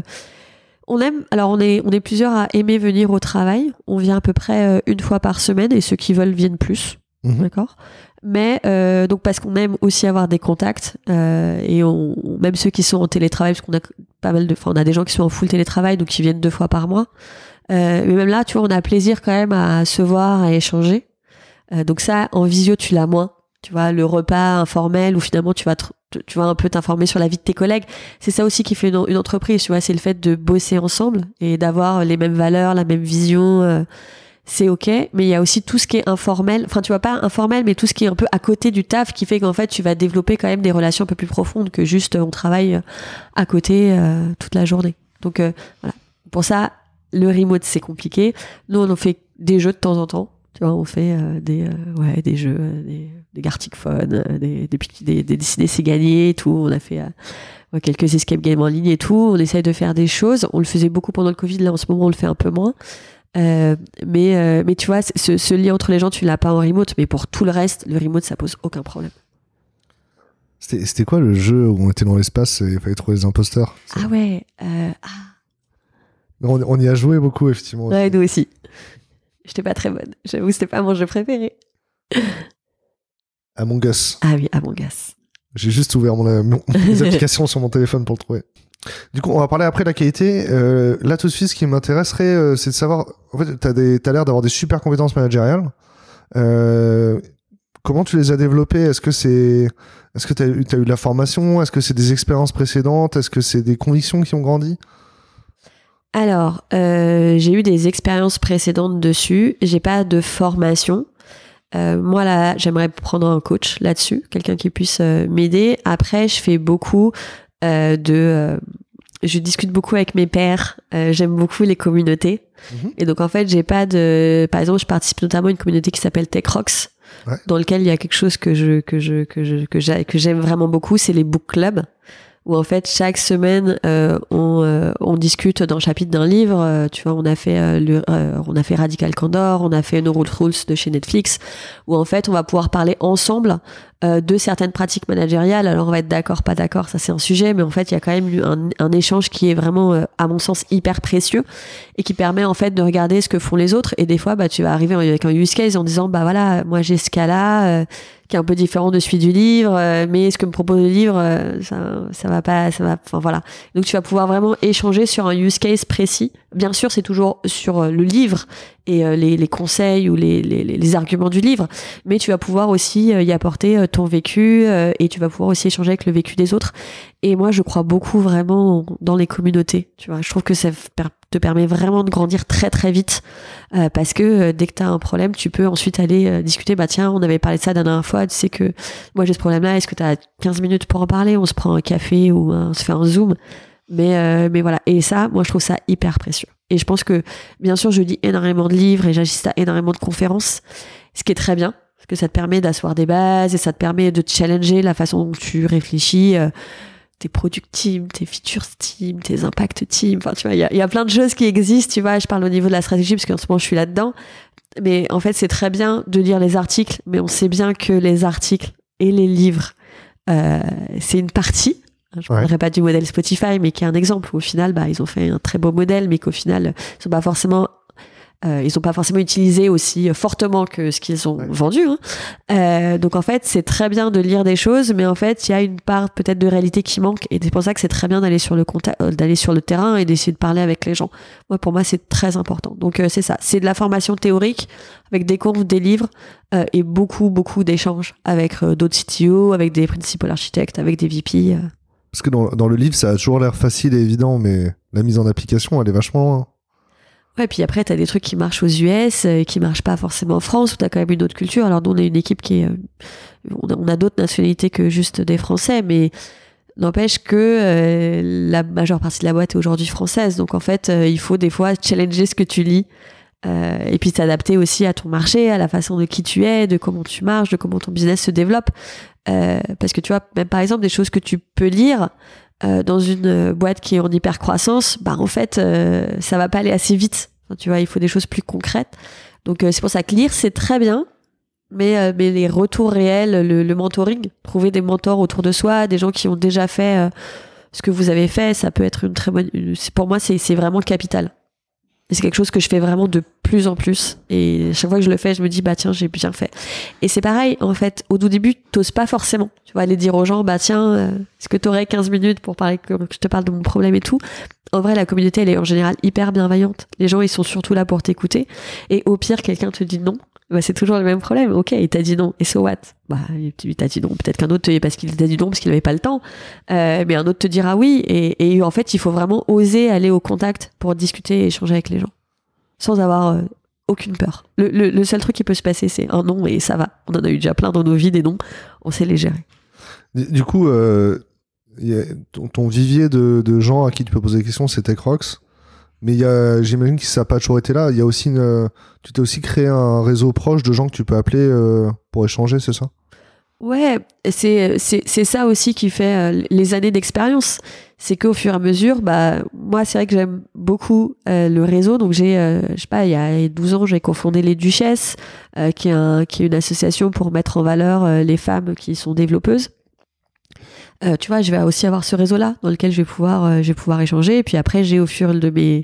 on aime. Alors, on est, on est plusieurs à aimer venir au travail. On vient à peu près euh, une fois par semaine et ceux qui veulent viennent plus. Mhm. D'accord? Mais euh, donc parce qu'on aime aussi avoir des contacts et on, même ceux qui sont en télétravail, parce qu'on a pas mal de, enfin on a des gens qui sont en full télétravail donc qui viennent deux fois par mois. mais même là, tu vois, on a plaisir quand même à se voir, à échanger. donc ça, en visio, tu l'as moins. Tu vois, le repas informel où finalement tu vas tu vas un peu t'informer sur la vie de tes collègues. C'est ça aussi qui fait une, entreprise, tu vois, c'est le fait de bosser ensemble et d'avoir les mêmes valeurs, la même vision. Euh, c'est ok, mais il y a aussi tout ce qui est informel, enfin tu vois pas informel, mais tout ce qui est un peu à côté du taf qui fait qu'en fait tu vas développer quand même des relations un peu plus profondes que juste on travaille à côté toute la journée. Donc voilà, pour ça le remote c'est compliqué. Nous on fait des jeux de temps en temps, tu vois, on fait des ouais des jeux, des, des Gartic Phone, des des, des, des c'est gagné, tout. On a fait quelques escape games en ligne et tout. On essaye de faire des choses. On le faisait beaucoup pendant le Covid. Là, en ce moment, on le fait un peu moins. Euh, mais, euh, mais tu vois, ce, ce, lien entre les gens, tu l'as pas en remote. Mais pour tout le reste, le remote, ça pose aucun problème. C'était quoi le jeu où on était dans l'espace et il fallait trouver des imposteurs? Ah ouais. Euh, ah. On, on, y a joué beaucoup, effectivement. Ouais, nous aussi. J'étais pas très bonne. J'avoue, c'était pas mon jeu préféré. Among Us. Ah oui, Among Us. J'ai juste ouvert mon, mon, mes applications sur mon téléphone pour le trouver. Du coup, on va parler après de la qualité. Euh, là, tout de suite, ce qui m'intéresserait, euh, c'est de savoir. En fait, t'as des, t'as l'air d'avoir des super compétences managériales. Euh, comment tu les as développées? Est-ce que c'est, est-ce que t'as eu, t'as eu de la formation? Est-ce que c'est des expériences précédentes? Est-ce que c'est des convictions qui ont grandi? Alors, j'ai eu des expériences précédentes dessus. J'ai pas de formation. Euh, moi là, j'aimerais prendre un coach là-dessus, quelqu'un qui puisse euh, m'aider. Après, je fais beaucoup euh, de, euh, je discute beaucoup avec mes pairs. Euh, j'aime beaucoup les communautés. Mhm. Et donc en fait, j'ai pas de, par exemple, je participe notamment à une communauté qui s'appelle Tech Rocks, Ouais. dans lequel il y a quelque chose que je que je que je que j'aime vraiment beaucoup, c'est les book clubs où en fait chaque semaine euh, on, euh, on discute d'un chapitre d'un livre. Euh, tu vois, on a fait on a fait Radical Candor, on a fait No Rules Rules de chez Netflix, où en fait on va pouvoir parler ensemble euh, de certaines pratiques managériales. Alors on va être d'accord, pas d'accord, ça c'est un sujet, mais en fait il y a quand même eu un, un échange qui est vraiment, euh, à mon sens, hyper précieux et qui permet en fait de regarder ce que font les autres. Et des fois, bah tu vas arriver avec un use case en disant bah voilà, moi j'ai ce cas-là. euh, qui est un peu différent de celui du livre, euh, mais ce que me propose le livre, ça, ça va pas, ça va, enfin voilà. Donc tu vas pouvoir vraiment échanger sur un use case précis. Bien sûr, c'est toujours sur le livre et euh, les, les conseils ou les, les, les arguments du livre, mais tu vas pouvoir aussi euh, y apporter euh, ton vécu et tu vas pouvoir aussi échanger avec le vécu des autres. Et moi, je crois beaucoup vraiment dans les communautés. Tu vois, je trouve que ça te permet vraiment de grandir très très vite euh, parce que euh, dès que tu as un problème, tu peux ensuite aller euh, discuter. Bah tiens, on avait parlé de ça la dernière fois. Tu sais que moi j'ai ce problème-là. Est-ce que tu as 15 minutes pour en parler? On se prend un café ou on se fait un zoom. Mais euh, mais voilà. Et ça, moi je trouve ça hyper précieux. Et je pense que bien sûr, je lis énormément de livres et j'assiste à énormément de conférences, ce qui est très bien parce que ça te permet d'asseoir des bases et ça te permet de te challenger la façon dont tu réfléchis. euh, tes product team, tes features team, tes impact team. Enfin, tu vois, il y a, y a plein de choses qui existent. Tu vois, je parle au niveau de la stratégie parce qu'en ce moment, je suis là-dedans. Mais en fait, c'est très bien de lire les articles, mais on sait bien que les articles et les livres, euh, c'est une partie. Je ne Ouais. parlerai pas du modèle Spotify, mais qui est un exemple où au final, bah, ils ont fait un très beau modèle, mais qu'au final, ils sont pas forcément euh, ils n'ont pas forcément utilisé aussi fortement que ce qu'ils ont Ouais. vendu. hein. Euh, donc en fait, c'est très bien de lire des choses, mais en fait, il y a une part peut-être de réalité qui manque, et c'est pour ça que c'est très bien d'aller sur le euh, d'aller sur le terrain et d'essayer de parler avec les gens. Moi, pour moi, c'est très important. Donc euh, c'est ça, c'est de la formation théorique avec des cours, des livres euh, et beaucoup, beaucoup d'échanges avec d'autres CTO, avec des principal architectes, avec des VP. Parce que dans, le livre, ça a toujours l'air facile et évident, mais la mise en application, elle est vachement loin. Ouais, puis après, t'as des trucs qui marchent aux US, euh, qui marchent pas forcément en France, où t'as quand même une autre culture. Alors, nous, on est une équipe qui est. euh, on a, a d'autres nationalités que juste des Français, mais n'empêche que euh, la majeure partie de la boîte est aujourd'hui française. Donc, en fait, il faut des fois challenger ce que tu lis. et puis t'adapter aussi à ton marché, à la façon de qui tu es, de comment tu marches, de comment ton business se développe. Euh, parce que tu vois, même par exemple, des choses que tu peux lire euh, dans une euh, boîte qui est en hyper croissance, bah en fait, euh, ça va pas aller assez vite. Tu vois, il faut des choses plus concrètes. Donc euh, c'est pour ça que lire c'est très bien, mais mais les retours réels, le, le mentoring, trouver des mentors autour de soi, des gens qui ont déjà fait ce que vous avez fait, ça peut être une très bonne. Pour moi, c'est c'est vraiment capital. C'est quelque chose que je fais vraiment de plus en plus. Et chaque fois que je le fais, je me dis, bah tiens, j'ai bien fait. Et c'est pareil, en fait, au tout début, t'oses pas forcément. Tu vas aller dire aux gens, bah tiens, euh, est-ce que t'aurais 15 minutes pour parler, que je te parle de mon problème et tout? En vrai, la communauté, elle est en général hyper bienveillante. Les gens, ils sont surtout là pour t'écouter. Et au pire, quelqu'un te dit non. Bah, c'est toujours le même problème. Ok, il t'a dit non. Et so what? Bah, il t'a dit non. Peut-être qu'un autre, parce qu'il t'a dit non parce qu'il avait pas le temps. Euh, mais un autre te dira oui. Et, en fait, il faut vraiment oser aller au contact pour discuter et échanger avec les gens. Sans avoir euh, aucune peur. Le, seul truc qui peut se passer, c'est un non et ça va. On en a eu déjà plein dans nos vies des noms. On sait les gérer. Du coup, euh, ton vivier de, de gens à qui tu peux poser des questions, c'est TechRox. Mais j'imagine que ça n'a pas toujours été là. Il y a aussi une, tu t'es aussi créé un réseau proche de gens que tu peux appeler euh, pour échanger, c'est ça? Ouais, c'est ça aussi qui fait euh, les années d'expérience. C'est qu'au fur et à mesure, bah moi c'est vrai que j'aime beaucoup euh, le réseau. Donc j'ai, je sais pas, il y a 12 ans, j'ai cofondé les Duchesses, qui est un, qui est une association pour mettre en valeur les femmes qui sont développeuses. Euh, tu vois, je vais aussi avoir ce réseau-là dans lequel je vais pouvoir, euh, je vais pouvoir échanger. Et puis après, j'ai au fur de mes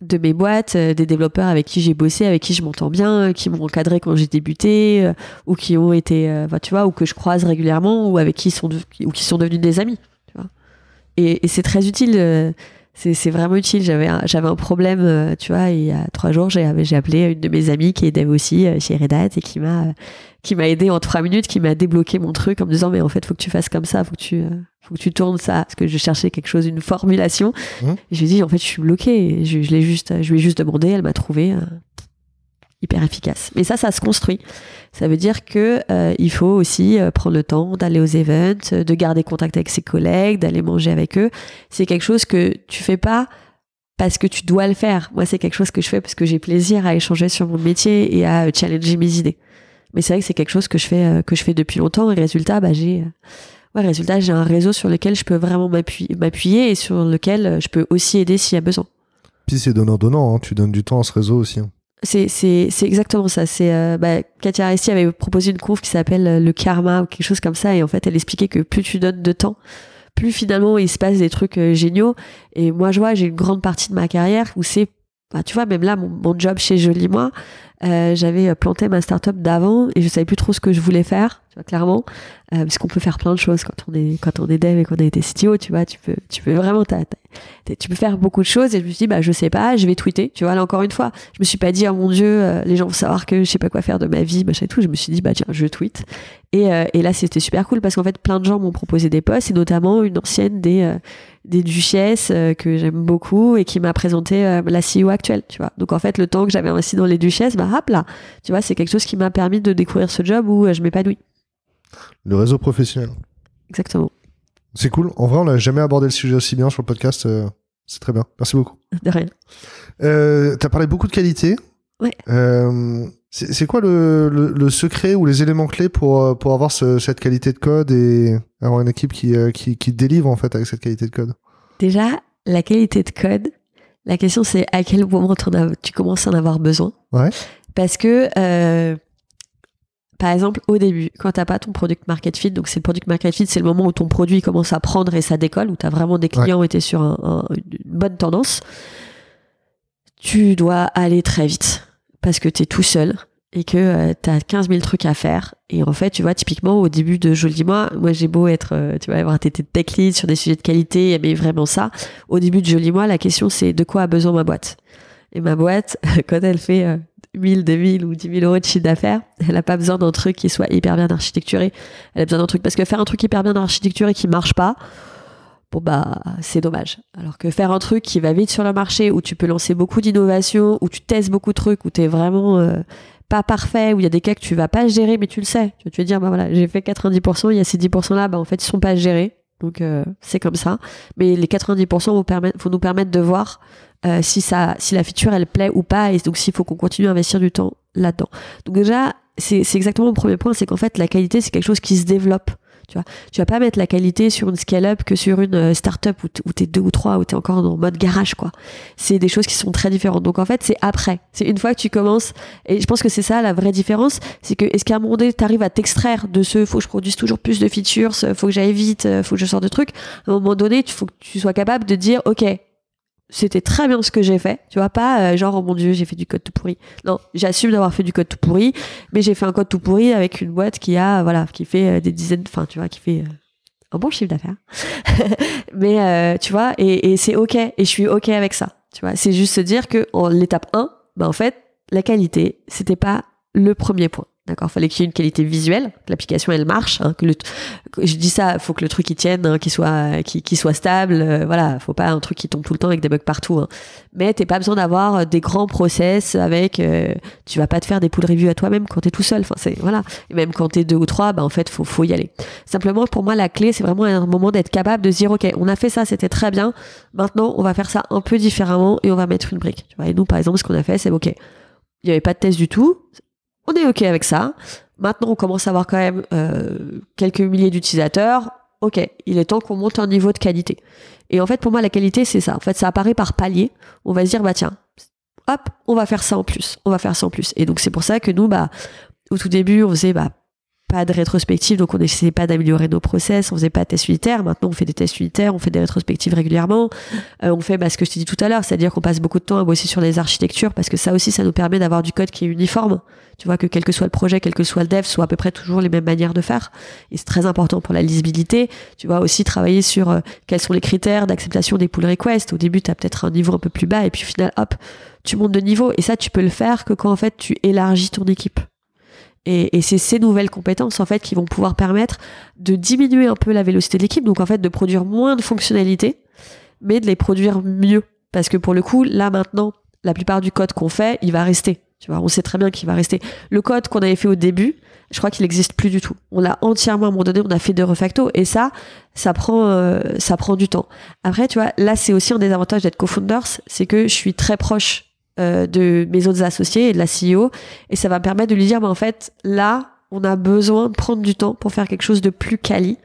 de mes boîtes, euh, des développeurs avec qui j'ai bossé, avec qui je m'entends bien, qui m'ont encadré quand j'ai débuté, ou qui ont été, enfin, tu vois, ou que je croise régulièrement, ou avec qui sont, ou qui sont devenus des amis, tu vois. Et, c'est très utile, c'est c'est vraiment utile. J'avais un, j'avais un problème, euh, tu vois, il y a trois jours, j'ai j'ai appelé une de mes amies qui est dev aussi euh, chez Red Hat et qui m'a, euh, qui m'a aidé en trois minutes, qui m'a débloqué mon truc en me disant mais en fait faut que tu fasses comme ça, faut que tu, faut que tu tournes ça, parce que je cherchais quelque chose, une formulation. Mhm. Et je lui ai dit en fait je suis bloquée. Je, je l'ai juste, je lui ai juste demandé, elle m'a trouvé. Hyper efficace. Mais ça, ça se construit. Ça veut dire que euh, il faut aussi euh, prendre le temps d'aller aux events, euh, de garder contact avec ses collègues, d'aller manger avec eux. C'est quelque chose que tu fais pas parce que tu dois le faire. Moi, c'est quelque chose que je fais parce que j'ai plaisir à échanger sur mon métier et à challenger mes idées. Mais c'est vrai que c'est quelque chose que je fais que je fais depuis longtemps et résultat, bah j'ai résultat, j'ai un réseau sur lequel je peux vraiment m'appuyer et sur lequel je peux aussi aider s'il y a besoin. Puis c'est donnant-donnant, hein. tu donnes du temps à ce réseau aussi. hein. C'est, c'est, c'est exactement ça. C'est, euh, bah, Katia Aresti avait proposé une conf qui s'appelle euh, le karma ou quelque chose comme ça. Et en fait, elle expliquait que plus tu donnes de temps, plus finalement il se passe des trucs euh, géniaux. Et moi, je vois, j'ai une grande partie de ma carrière où c'est, bah, tu vois, même là, mon, job chez Joli Moi, j'avais planté ma startup d'avant et je savais plus trop ce que je voulais faire, tu vois, clairement. Euh, parce qu'on peut faire plein de choses quand on est, quand on est dev et qu'on a été CTO, tu vois, tu peux, tu peux vraiment, tu peux faire beaucoup de choses et je me suis dit, bah, je sais pas, je vais tweeter, tu vois, là encore une fois. Je me suis pas dit, oh mon dieu, euh, les gens vont savoir que je sais pas quoi faire de ma vie, machin et tout. Je me suis dit, bah, tiens, je tweet. Et, euh, et là, c'était super cool parce qu'en fait, plein de gens m'ont proposé des posts et notamment une ancienne des, euh, des duchesses euh, que j'aime beaucoup et qui m'a présenté euh, la CEO actuelle, tu vois. Donc en fait, le temps que j'avais investi dans les duchesses, bah, hop là, tu vois, c'est quelque chose qui m'a permis de découvrir ce job où je m'épanouis. Le réseau professionnel. Exactement. C'est cool. En vrai, on n'a jamais abordé le sujet aussi bien sur le podcast. euh, c'est très bien. Merci beaucoup. De rien. Euh, T'as parlé beaucoup de qualité. Ouais. Euh, c'est quoi le, le, le secret ou les éléments clés pour, pour avoir ce- cette qualité de code et avoir une équipe qui, qui, qui délivre en fait avec cette qualité de code? Déjà, la qualité de code, la question c'est à quel moment as- tu commences à en avoir besoin? Ouais. Parce que, euh, par exemple, au début, quand t'as pas ton product market fit, donc c'est le product market fit, c'est le moment où ton produit commence à prendre et ça décolle, où t'as vraiment des clients et t'es sur un- un- une bonne tendance, tu dois aller très vite parce que t'es tout seul et que euh, t'as 15 000 trucs à faire. Et en fait, tu vois, typiquement, au début de Joli Moi, moi j'ai beau être, euh, tu vois, avoir été tech lead sur des sujets de qualité, aimer vraiment ça. Au début de Joli Moi, la question c'est de quoi a besoin ma boîte? Et ma boîte, quand elle fait euh, 1000, 2000 ou 10 000 euros de chiffre d'affaires, elle a pas besoin d'un truc qui soit hyper bien architecturé. Elle a besoin d'un truc, parce que faire un truc hyper bien architecturé qui marche pas, bon bah c'est dommage. Alors que faire un truc qui va vite sur le marché, où tu peux lancer beaucoup d'innovations, où tu testes beaucoup de trucs, où tu es vraiment euh, pas parfait, où il y a des cas que tu vas pas gérer, mais tu le sais. Tu vas te dire, bah voilà, j'ai fait 90%, il y a ces 10% là, bah en fait ils sont pas gérés. Donc euh, c'est comme ça. Mais les 90% vont, permettre, vont nous permettre de voir euh, si, ça, si la feature elle plaît ou pas, et donc s'il faut qu'on continue à investir du temps là-dedans. Donc déjà, c'est exactement le premier point, c'est qu'en fait la qualité c'est quelque chose qui se développe. Tu vois, tu vas pas mettre la qualité sur une scale-up que sur une euh, start-up où t'es deux ou trois, où t'es encore dans mode garage, quoi. C'est des choses qui sont très différentes. Donc en fait, c'est après. C'est une fois que tu commences, et je pense que c'est ça la vraie différence, c'est que est-ce qu'à un moment donné, t'arrives à t'extraire de ce faut que je produise toujours plus de features, faut que j'aille vite, euh, faut que je sorte de trucs. À un moment donné, il faut que tu sois capable de dire, ok, c'était très bien ce que j'ai fait. Tu vois, pas euh, genre, oh mon dieu, j'ai fait du code tout pourri. Non, j'assume d'avoir fait du code tout pourri, mais j'ai fait un code tout pourri avec une boîte qui a, voilà, qui fait euh, des dizaines, enfin, tu vois, qui fait euh, un bon chiffre d'affaires. mais, euh, tu vois, et, c'est ok, et je suis ok avec ça. Tu vois, c'est juste se dire que en l'étape 1, bah, en fait, la qualité, c'était pas le premier point. D'accord, fallait qu'il y ait une qualité visuelle, que l'application elle marche, hein, je dis ça, faut que le truc il tienne, hein, qu'il soit, qu'il soit stable, euh, voilà, faut pas un truc qui tombe tout le temps avec des bugs partout. Hein. Mais t'es pas besoin d'avoir des grands process avec, euh, tu vas pas te faire des pull reviews à toi-même quand t'es tout seul. Enfin c'est voilà, et même quand t'es deux ou trois, bah en fait faut faut y aller. Simplement pour moi la clé c'est vraiment un moment d'être capable de dire ok, on a fait ça, c'était très bien. Maintenant on va faire ça un peu différemment et on va mettre une brique. Tu vois, et nous par exemple ce qu'on a fait c'est ok, il y avait pas de test du tout on est OK avec ça. Maintenant, on commence à avoir quand même euh, quelques milliers d'utilisateurs. OK, il est temps qu'on monte un niveau de qualité. Et en fait, pour moi, la qualité, c'est ça. En fait, ça apparaît par palier. On va se dire, bah tiens, hop, on va faire ça en plus. On va faire ça en plus. Et donc, c'est pour ça que nous, bah, au tout début, on faisait, bah, pas de rétrospective, donc on n'essayait pas d'améliorer nos process, on faisait pas de tests unitaires. Maintenant, on fait des tests unitaires, on fait des rétrospectives régulièrement. Euh, on fait bah, ce que je t'ai dit tout à l'heure, c'est-à-dire qu'on passe beaucoup de temps à bosser sur les architectures parce que ça aussi, ça nous permet d'avoir du code qui est uniforme. Tu vois que quel que soit le projet, quel que soit le dev, soit à peu près toujours les mêmes manières de faire. Et c'est très important pour la lisibilité. Tu vois aussi travailler sur euh, quels sont les critères d'acceptation des pull requests. Au début, tu as peut-être un niveau un peu plus bas et puis au final, hop, tu montes de niveau. Et ça, tu peux le faire que quand en fait tu élargis ton équipe. Et, et c'est ces nouvelles compétences en fait qui vont pouvoir permettre de diminuer un peu la vélocité de l'équipe, donc en fait de produire moins de fonctionnalités, mais de les produire mieux. Parce que pour le coup, là maintenant, la plupart du code qu'on fait, il va rester. Tu vois, on sait très bien qu'il va rester. Le code qu'on avait fait au début, je crois qu'il n'existe plus du tout. On l'a entièrement à un moment donné, on a fait des refactos et ça, ça prend, euh, ça prend du temps. Après, tu vois, là c'est aussi un des avantages d'être co-founders, c'est que je suis très proche euh, de mes autres associés et de la CEO. Et ça va me permettre de lui dire, mais en fait, là, on a besoin de prendre du temps pour faire quelque chose de plus quali.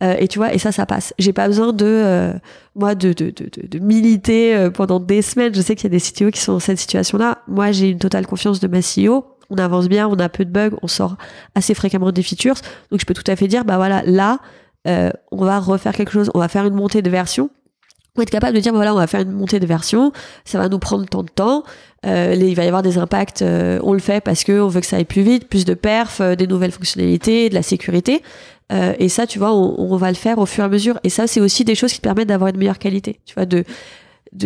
Euh, et tu vois, et ça, ça passe. J'ai pas besoin de, euh, moi, de, de, de, de militer pendant des semaines. Je sais qu'il y a des CTO qui sont dans cette situation-là. Moi, j'ai une totale confiance de ma CEO. On avance bien, on a peu de bugs, on sort assez fréquemment des features. Donc, je peux tout à fait dire, bah voilà, là, on va refaire quelque chose, on va faire une montée de version on être capable de dire voilà on va faire une montée de version ça va nous prendre tant de temps euh, il va y avoir des impacts euh, on le fait parce que on veut que ça aille plus vite plus de perf euh, des nouvelles fonctionnalités de la sécurité euh, et ça tu vois on, on, va le faire au fur et à mesure et ça c'est aussi des choses qui permettent d'avoir une meilleure qualité tu vois de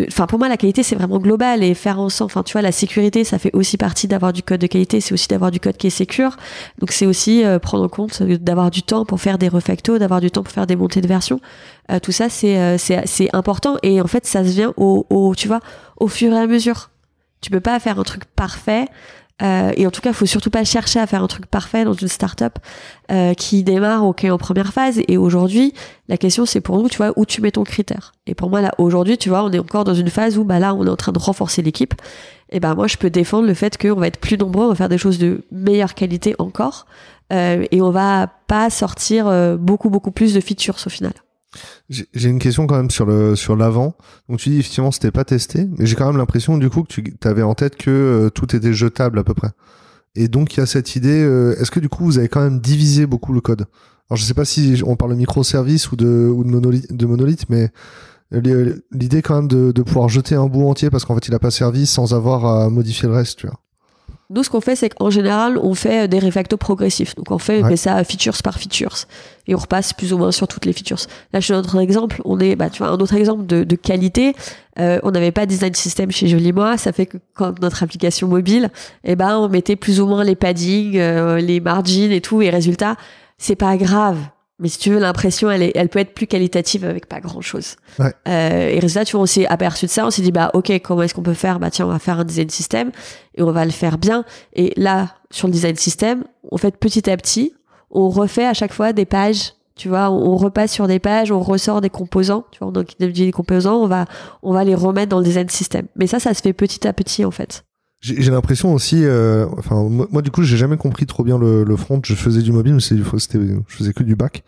enfin pour moi la qualité c'est vraiment global et faire ensemble enfin tu vois la sécurité ça fait aussi partie d'avoir du code de qualité c'est aussi d'avoir du code qui est sécure. Donc c'est aussi euh, prendre en compte d'avoir du temps pour faire des refactos d'avoir du temps pour faire des montées de version. Euh, tout ça c'est euh, c'est important et en fait ça se vient au, au tu vois au fur et à mesure. Tu peux pas faire un truc parfait euh, et en tout cas, faut surtout pas chercher à faire un truc parfait dans une startup euh, qui démarre ok en première phase. Et aujourd'hui, la question c'est pour nous, tu vois, où tu mets ton critère. Et pour moi là, aujourd'hui, tu vois, on est encore dans une phase où bah là, on est en train de renforcer l'équipe. Et ben moi, je peux défendre le fait qu'on va être plus nombreux, on va faire des choses de meilleure qualité encore, euh, et on va pas sortir euh, beaucoup beaucoup plus de features au final. J'ai une question quand même sur le sur l'avant. Donc tu dis effectivement c'était pas testé, mais j'ai quand même l'impression du coup que tu avais en tête que euh, tout était jetable à peu près. Et donc il y a cette idée. Euh, est-ce que du coup vous avez quand même divisé beaucoup le code? Alors je sais pas si on parle de microservices ou de ou de monolithe, de mais l'idée quand même de, de pouvoir jeter un bout entier parce qu'en fait il a pas servi sans avoir à modifier le reste. Nous, ce qu'on fait, c'est qu'en général, on fait des refactos progressifs. Donc, on fait, ouais. ça features par features. Et on repasse plus ou moins sur toutes les features. Là, je donne un exemple. On est, bah, tu vois, un autre exemple de, de qualité. Euh, on n'avait pas de design system chez Jolimois. Ça fait que quand notre application mobile, eh ben, on mettait plus ou moins les paddings, euh, les margins et tout. Et résultat, c'est pas grave. Mais si tu veux, l'impression, elle, est, elle peut être plus qualitative avec pas grand chose. Ouais. Euh, et résultat, tu vois, on s'est aperçu de ça. On s'est dit, bah, ok, comment est-ce qu'on peut faire? Bah, tiens, on va faire un design system et on va le faire bien. Et là, sur le design system, on fait petit à petit, on refait à chaque fois des pages. Tu vois, on repasse sur des pages, on ressort des composants. Tu vois, on a des composants, on va, on va les remettre dans le design system. Mais ça, ça se fait petit à petit, en fait. J'ai l'impression aussi, euh, enfin moi, du coup j'ai jamais compris trop bien le, le front. Je faisais du mobile, mais c'était je faisais que du back.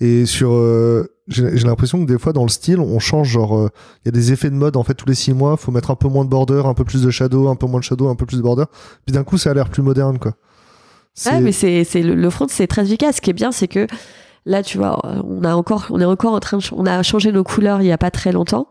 Et sur, euh, j'ai l'impression que des fois dans le style, on change genre, il euh, y a des effets de mode en fait tous les six mois. Faut mettre un peu moins de border, un peu plus de shadow, un peu moins de shadow, un peu plus de border. Puis d'un coup ça a l'air plus moderne quoi. Ouais, mais c'est c'est le, le front c'est très efficace. Ce qui est bien, c'est que là tu vois, on a encore, on est encore en train, de, on a changé nos couleurs il y a pas très longtemps.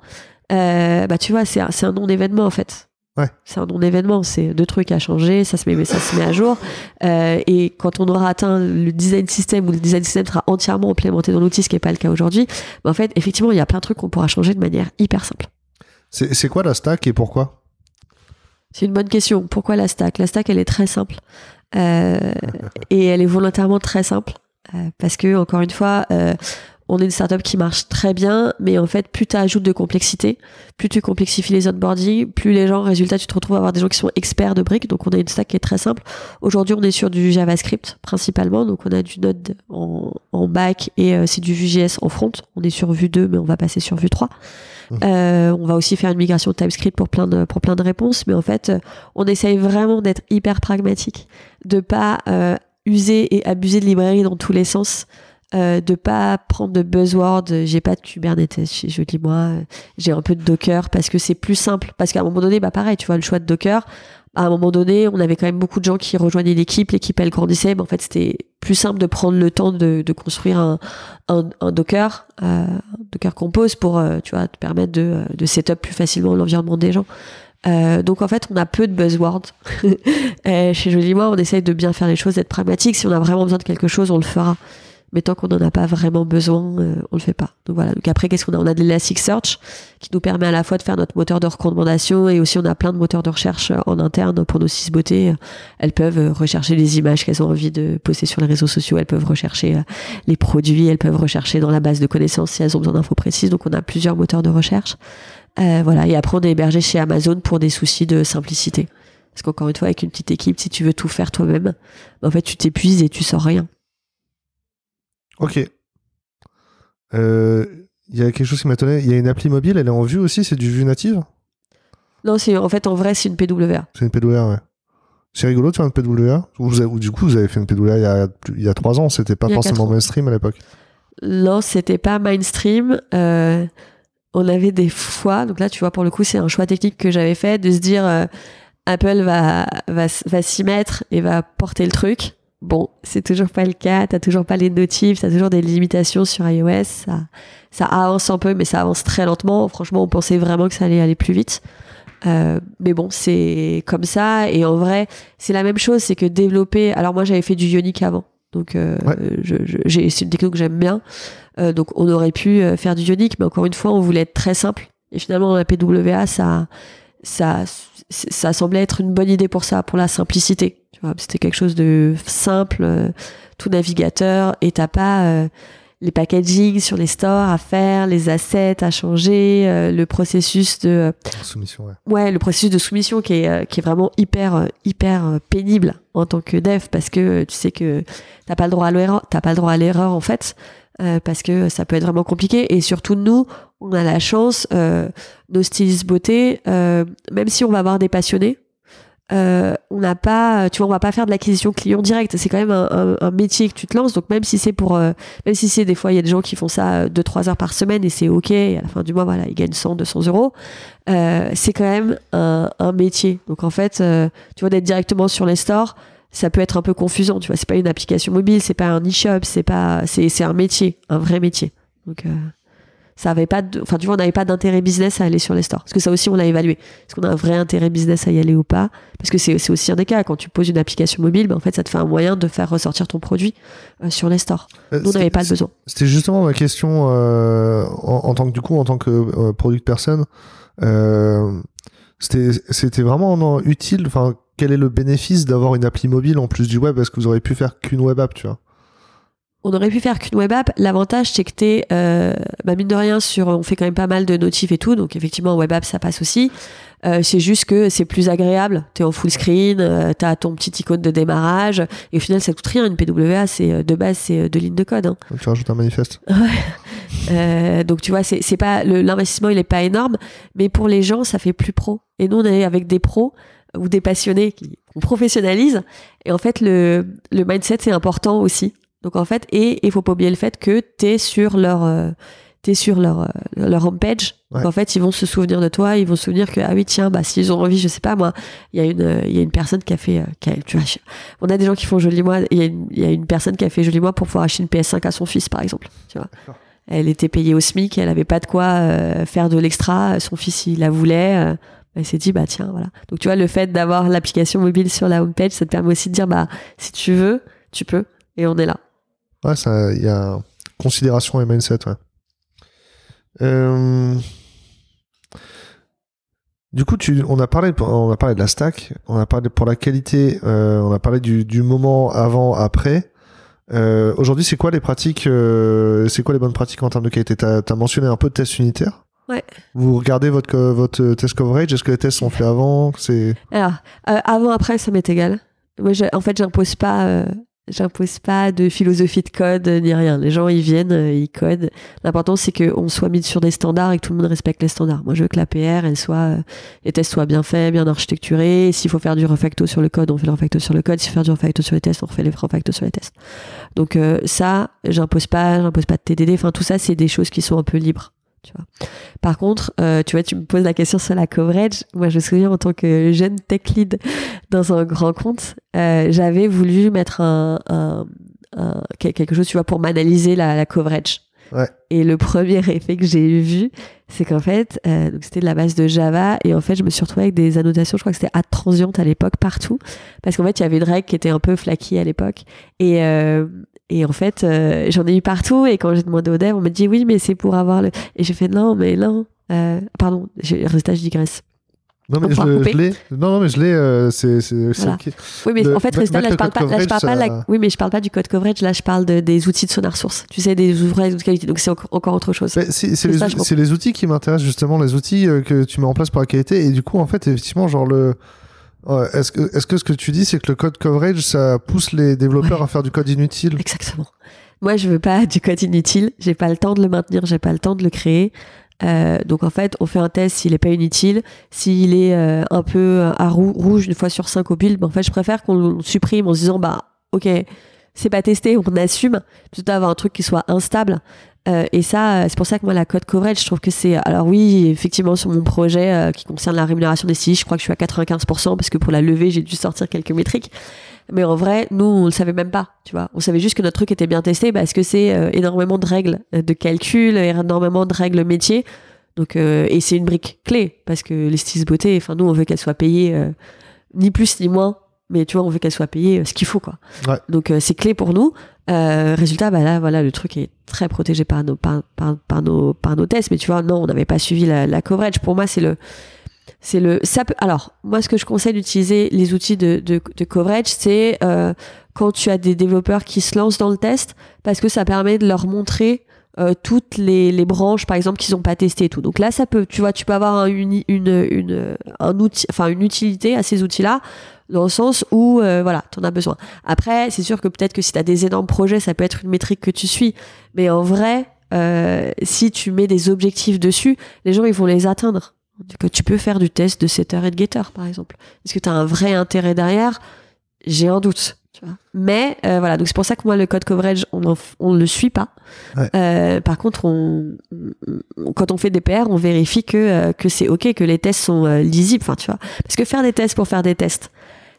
Euh, bah tu vois, c'est c'est un non événement en fait. Ouais. C'est un non-événement, c'est deux trucs à changer, ça se met, ça se met à jour. Euh, et quand on aura atteint le design system ou le design system sera entièrement implémenté dans l'outil, ce qui n'est pas le cas aujourd'hui, bah en fait, effectivement, il y a plein de trucs qu'on pourra changer de manière hyper simple. C'est quoi la stack et pourquoi? C'est une bonne question. Pourquoi la stack? La stack, elle est très simple. et elle est volontairement très simple parce que encore une fois on est une startup qui marche très bien, mais en fait, plus tu ajoutes de complexité, plus tu complexifies les onboarding, plus les gens, résultat, tu te retrouves à avoir des gens qui sont experts de briques. Donc, on a une stack qui est très simple. Aujourd'hui, on est sur du JavaScript principalement. Donc, on a du Node en, back et euh, c'est du Vue.js en front. On est sur Vue 2, mais on va passer sur Vue 3. Mmh. Euh, on va aussi faire une migration de TypeScript pour plein de, pour plein de réponses. Mais en fait, euh, on essaye vraiment d'être hyper pragmatique, de pas user et abuser de librairies dans tous les sens. Euh, de pas prendre de buzzword. J'ai pas de Kubernetes chez dis moi. J'ai un peu de Docker parce que c'est plus simple. Parce qu'à un moment donné, bah pareil, tu vois, le choix de Docker. À un moment donné, on avait quand même beaucoup de gens qui rejoignaient l'équipe. L'équipe, elle grandissait. Mais en fait, c'était plus simple de prendre le temps de, de construire un, un, un Docker, euh, Docker Compose pour, euh, tu vois, te permettre de, de setup plus facilement l'environnement des gens. Euh, donc en fait, on a peu de buzzwords. chez Jolie Moi, on essaye de bien faire les choses, d'être pragmatique. Si on a vraiment besoin de quelque chose, on le fera mais tant qu'on n'en a pas vraiment besoin, euh, on le fait pas. Donc voilà. Donc après, qu'est-ce qu'on a? On a de l'Elasticsearch qui nous permet à la fois de faire notre moteur de recommandation et aussi on a plein de moteurs de recherche euh, en interne pour nos six beautés. Elles peuvent euh, rechercher les images qu'elles ont envie de poster sur les réseaux sociaux. Elles peuvent rechercher les produits. Elles peuvent rechercher dans la base de connaissances si elles ont besoin d'infos précises. Donc on a plusieurs moteurs de recherche. Euh, voilà. Et après, on est hébergé chez Amazon pour des soucis de simplicité. Parce qu'encore une fois, avec une petite équipe, si tu veux tout faire toi-même, en fait, tu t'épuises et tu sors rien. Ok. Euh, il y a quelque chose qui m'étonnait. Il y a une appli mobile, elle est en vue aussi, c'est du vue native? Non, c'est en fait en vrai c'est une PWA. C'est une PWA, ouais. C'est rigolo de faire une PWA ou, du coup vous avez fait une PWA il y a, il y a trois ans, c'était pas forcément mainstream à l'époque? Non, c'était pas mainstream. Euh, on avait des fois, donc là tu vois pour le coup c'est un choix technique que j'avais fait de se dire euh, Apple va, va, va s'y mettre et va porter le truc. Bon, c'est toujours pas le cas, t'as toujours pas les notifs, t'as toujours des limitations sur iOS, ça, ça avance un peu, mais ça avance très lentement. Franchement, on pensait vraiment que ça allait aller plus vite. Euh, mais bon, c'est comme ça. Et en vrai, c'est la même chose, c'est que développer. Alors moi, j'avais fait du Ionic avant, donc euh, j'ai, c'est une techno que j'aime bien. Euh, donc on aurait pu euh, faire du Ionic, mais encore une fois, on voulait être très simple. Et finalement, la PWA, ça, ça, ça semblait être une bonne idée pour ça, pour la simplicité. C'était quelque chose de simple, euh, tout navigateur, et t'as pas euh, les packaging sur les stores à faire, les assets à changer, euh, le processus de soumission. Ouais. ouais. le processus de soumission qui est qui est vraiment hyper hyper pénible en tant que dev parce que tu sais que t'as pas le droit à l'erreur, t'as pas le droit à l'erreur en fait. parce que ça peut être vraiment compliqué et surtout nous on a la chance nos stylistes beauté même si on va avoir des passionnés euh, on n'a pas, tu vois, on va pas faire de l'acquisition client direct. C'est quand même un, métier que tu te lances. Donc même si c'est pour, euh, même si c'est des fois il y a des gens qui font ça 2-3 heures par semaine et c'est ok. Et à la fin du mois, voilà, ils gagnent 100, 200 euros. Euh, c'est quand même un, métier. Donc en fait, tu vois, d'être directement sur les stores, ça peut être un peu confusant. Tu vois, c'est pas une application mobile, c'est pas un e-shop, c'est pas, c'est un métier, un vrai métier. Donc ça avait pas de, enfin tu vois on n'avait pas d'intérêt business à aller sur les stores. Parce que ça aussi on l'a évalué. Est-ce qu'on a un vrai intérêt business à y aller ou pas? Parce que c'est aussi un des cas. Quand tu poses une application mobile ben, en fait ça te fait un moyen de faire ressortir ton produit euh, sur les stores. Euh, nous on n'avait pas le besoin. c'était justement ma question euh, en, tant que du coup en tant que product person c'était c'était vraiment utile enfin quel est le bénéfice d'avoir une appli mobile en plus du web? Est-ce que vous auriez pu faire qu'une web app tu vois? On aurait pu faire qu'une web app. L'avantage, c'est que t'es, euh, bah mine de rien, sur, on fait quand même pas mal de notifs et tout, donc effectivement, web app, ça passe aussi. Euh, c'est juste que c'est plus agréable. T'es en full screen, euh, t'as ton petit icône de démarrage, et au final, ça coûte rien. Une PWA, c'est euh, de base, c'est deux lignes de code. Hein. Donc tu rajoutes un manifeste. Ouais. donc tu vois, c'est, c'est pas l'investissement, il est pas énorme, mais pour les gens, ça fait plus pro. Et nous, on est avec des pros ou des passionnés qui on professionnalise. Et en fait, le, le mindset, c'est important aussi. Donc en fait, et il faut pas oublier le fait que tu es sur leur euh, t'es sur leur euh, leur homepage. Donc en fait, ils vont se souvenir de toi, ils vont se souvenir que ah oui tiens, bah s'ils ont envie, je sais pas moi, il y a une il y a une personne qui a fait qui a, tu vois, on a des gens qui font joli moi, il y a une il y a une personne qui a fait joli moi pour pouvoir acheter une PS5 à son fils par exemple, tu vois. Elle était payée au SMIC, elle avait pas de quoi euh, faire de l'extra, son fils il la voulait elle s'est dit bah tiens voilà. Donc tu vois le fait d'avoir l'application mobile sur la homepage, ça te permet aussi de dire bah si tu veux, tu peux et on est là. Ouais, il y a considération et mindset, ouais. Euh, Du coup, tu, on a parlé, on a parlé de la stack, on a parlé pour la qualité, euh, on a parlé du, du moment avant, après. Euh, Aujourd'hui, c'est quoi les pratiques, euh, c'est quoi les bonnes pratiques en termes de qualité? T'as as mentionné un peu de tests unitaires. Ouais. Vous regardez votre votre test coverage. Est-ce que les tests sont faits avant? C'est Alors, avant, après, ça m'est égal. Moi, je- en fait, j'impose pas, j'impose pas de philosophie de code euh, ni rien. Les gens, ils viennent, euh, ils codent. L'important, c'est qu'on soit mis sur des standards et que tout le monde respecte les standards. Moi, je veux que la PR, elle soit, euh, les tests soient bien faits, bien architecturés. S'il faut faire du refacto sur le code, on fait le refacto sur le code. S'il faut faire du refacto sur les tests, on refait les refacto sur les tests. Donc, euh, ça, j'impose pas, j'impose pas de TDD. Enfin, tout ça, c'est des choses qui sont un peu libres. Tu vois. Par contre, euh, tu vois, tu me poses la question sur la coverage. Moi, je me souviens en tant que jeune tech lead dans un grand compte, euh, j'avais voulu mettre un, un- un- quel- quelque chose, tu vois, pour m'analyser la, la coverage. Ouais. Et le premier effet que j'ai vu, c'est qu'en fait, euh, donc c'était de la base de Java, et en fait, je me suis retrouvée avec des annotations, je crois que c'était ad transiente à l'époque, partout, parce qu'en fait, il y avait une règle qui était un peu flaky à l'époque, et, euh, et en fait, euh, j'en ai eu partout, et quand j'ai demandé au dev, on me dit oui, mais c'est pour avoir le. Et j'ai fait non, mais non, euh, pardon, résultat, je digresse. non mais je, je l'ai. Non non mais je l'ai. euh, c'est c'est c'est Voilà. Oui, mais Le- en fait, résultat, là, je parle pas, là, je parle pas, la- oui, mais je parle pas du code coverage, là, je parle de, des outils de sonar source. Tu sais, des ouvrages de qualité. Donc, c'est encore, autre chose. Les, c'est les outils qui m'intéressent justement, les outils euh, que tu mets en place pour la qualité. Et du coup, en fait, effectivement, genre le. Ouais, Est-ce que, est-ce que ce que tu dis, c'est que le code coverage, ça pousse les développeurs Ouais. à faire du code inutile? Exactement. Moi, je veux pas du code inutile. J'ai pas le temps de le maintenir, j'ai pas le temps de le créer. Euh, donc en fait, on fait un test s'il est pas inutile, s'il est euh, un peu à rou- rouge une fois sur cinq au build. Ben, en fait, je préfère qu'on le supprime en se disant bah ok, c'est pas testé, on assume plutôt d'avoir un truc qui soit instable. Euh, et ça, euh, c'est pour ça que moi la code coverage, je trouve que c'est alors oui, effectivement sur mon projet euh, qui concerne la rémunération des CI, je crois que je suis à 95% parce que pour la levée, j'ai dû sortir quelques métriques. Mais en vrai, nous, on le savait même pas, tu vois. On savait juste que notre truc était bien testé parce que c'est euh, énormément de règles euh, de calcul, énormément de règles métiers. Donc, euh, et c'est une brique clé parce que les styles beauté, enfin, nous, on veut qu'elles soient payées ni plus ni moins, mais tu vois, on veut qu'elles soient payées euh, ce qu'il faut, quoi. Ouais. Donc, euh, c'est clé pour nous. Euh, résultat, bah là, voilà, le truc est très protégé par nos, par, par, par nos, par nos tests, mais tu vois, non, on n'avait pas suivi la, la coverage. Pour moi, c'est le, c'est le ça peut alors moi ce que je conseille d'utiliser les outils de, de, de coverage c'est euh, quand tu as des développeurs qui se lancent dans le test parce que ça permet de leur montrer euh, toutes les, les branches par exemple qu'ils n'ont pas testé et tout. Donc là ça peut tu vois tu peux avoir un, une, une, un outil enfin une utilité à ces outils là dans le sens où euh, voilà t'en as besoin. Après c'est sûr que peut-être que si tu as des énormes projets ça peut être une métrique que tu suis. Mais en vrai euh, si tu mets des objectifs dessus les gens ils vont les atteindre. Tu peux faire du test de setter et de getter, par exemple. Est-ce que tu as un vrai intérêt derrière? J'ai un doute. Tu vois. Mais euh, voilà, donc c'est pour ça que moi, le code coverage, on ne on le suit pas. Ouais. Euh, par contre, on, on- quand on fait des PR, on vérifie que, euh, que c'est OK, que les tests sont euh, lisibles. Enfin, tu vois. Parce que faire des tests pour faire des tests,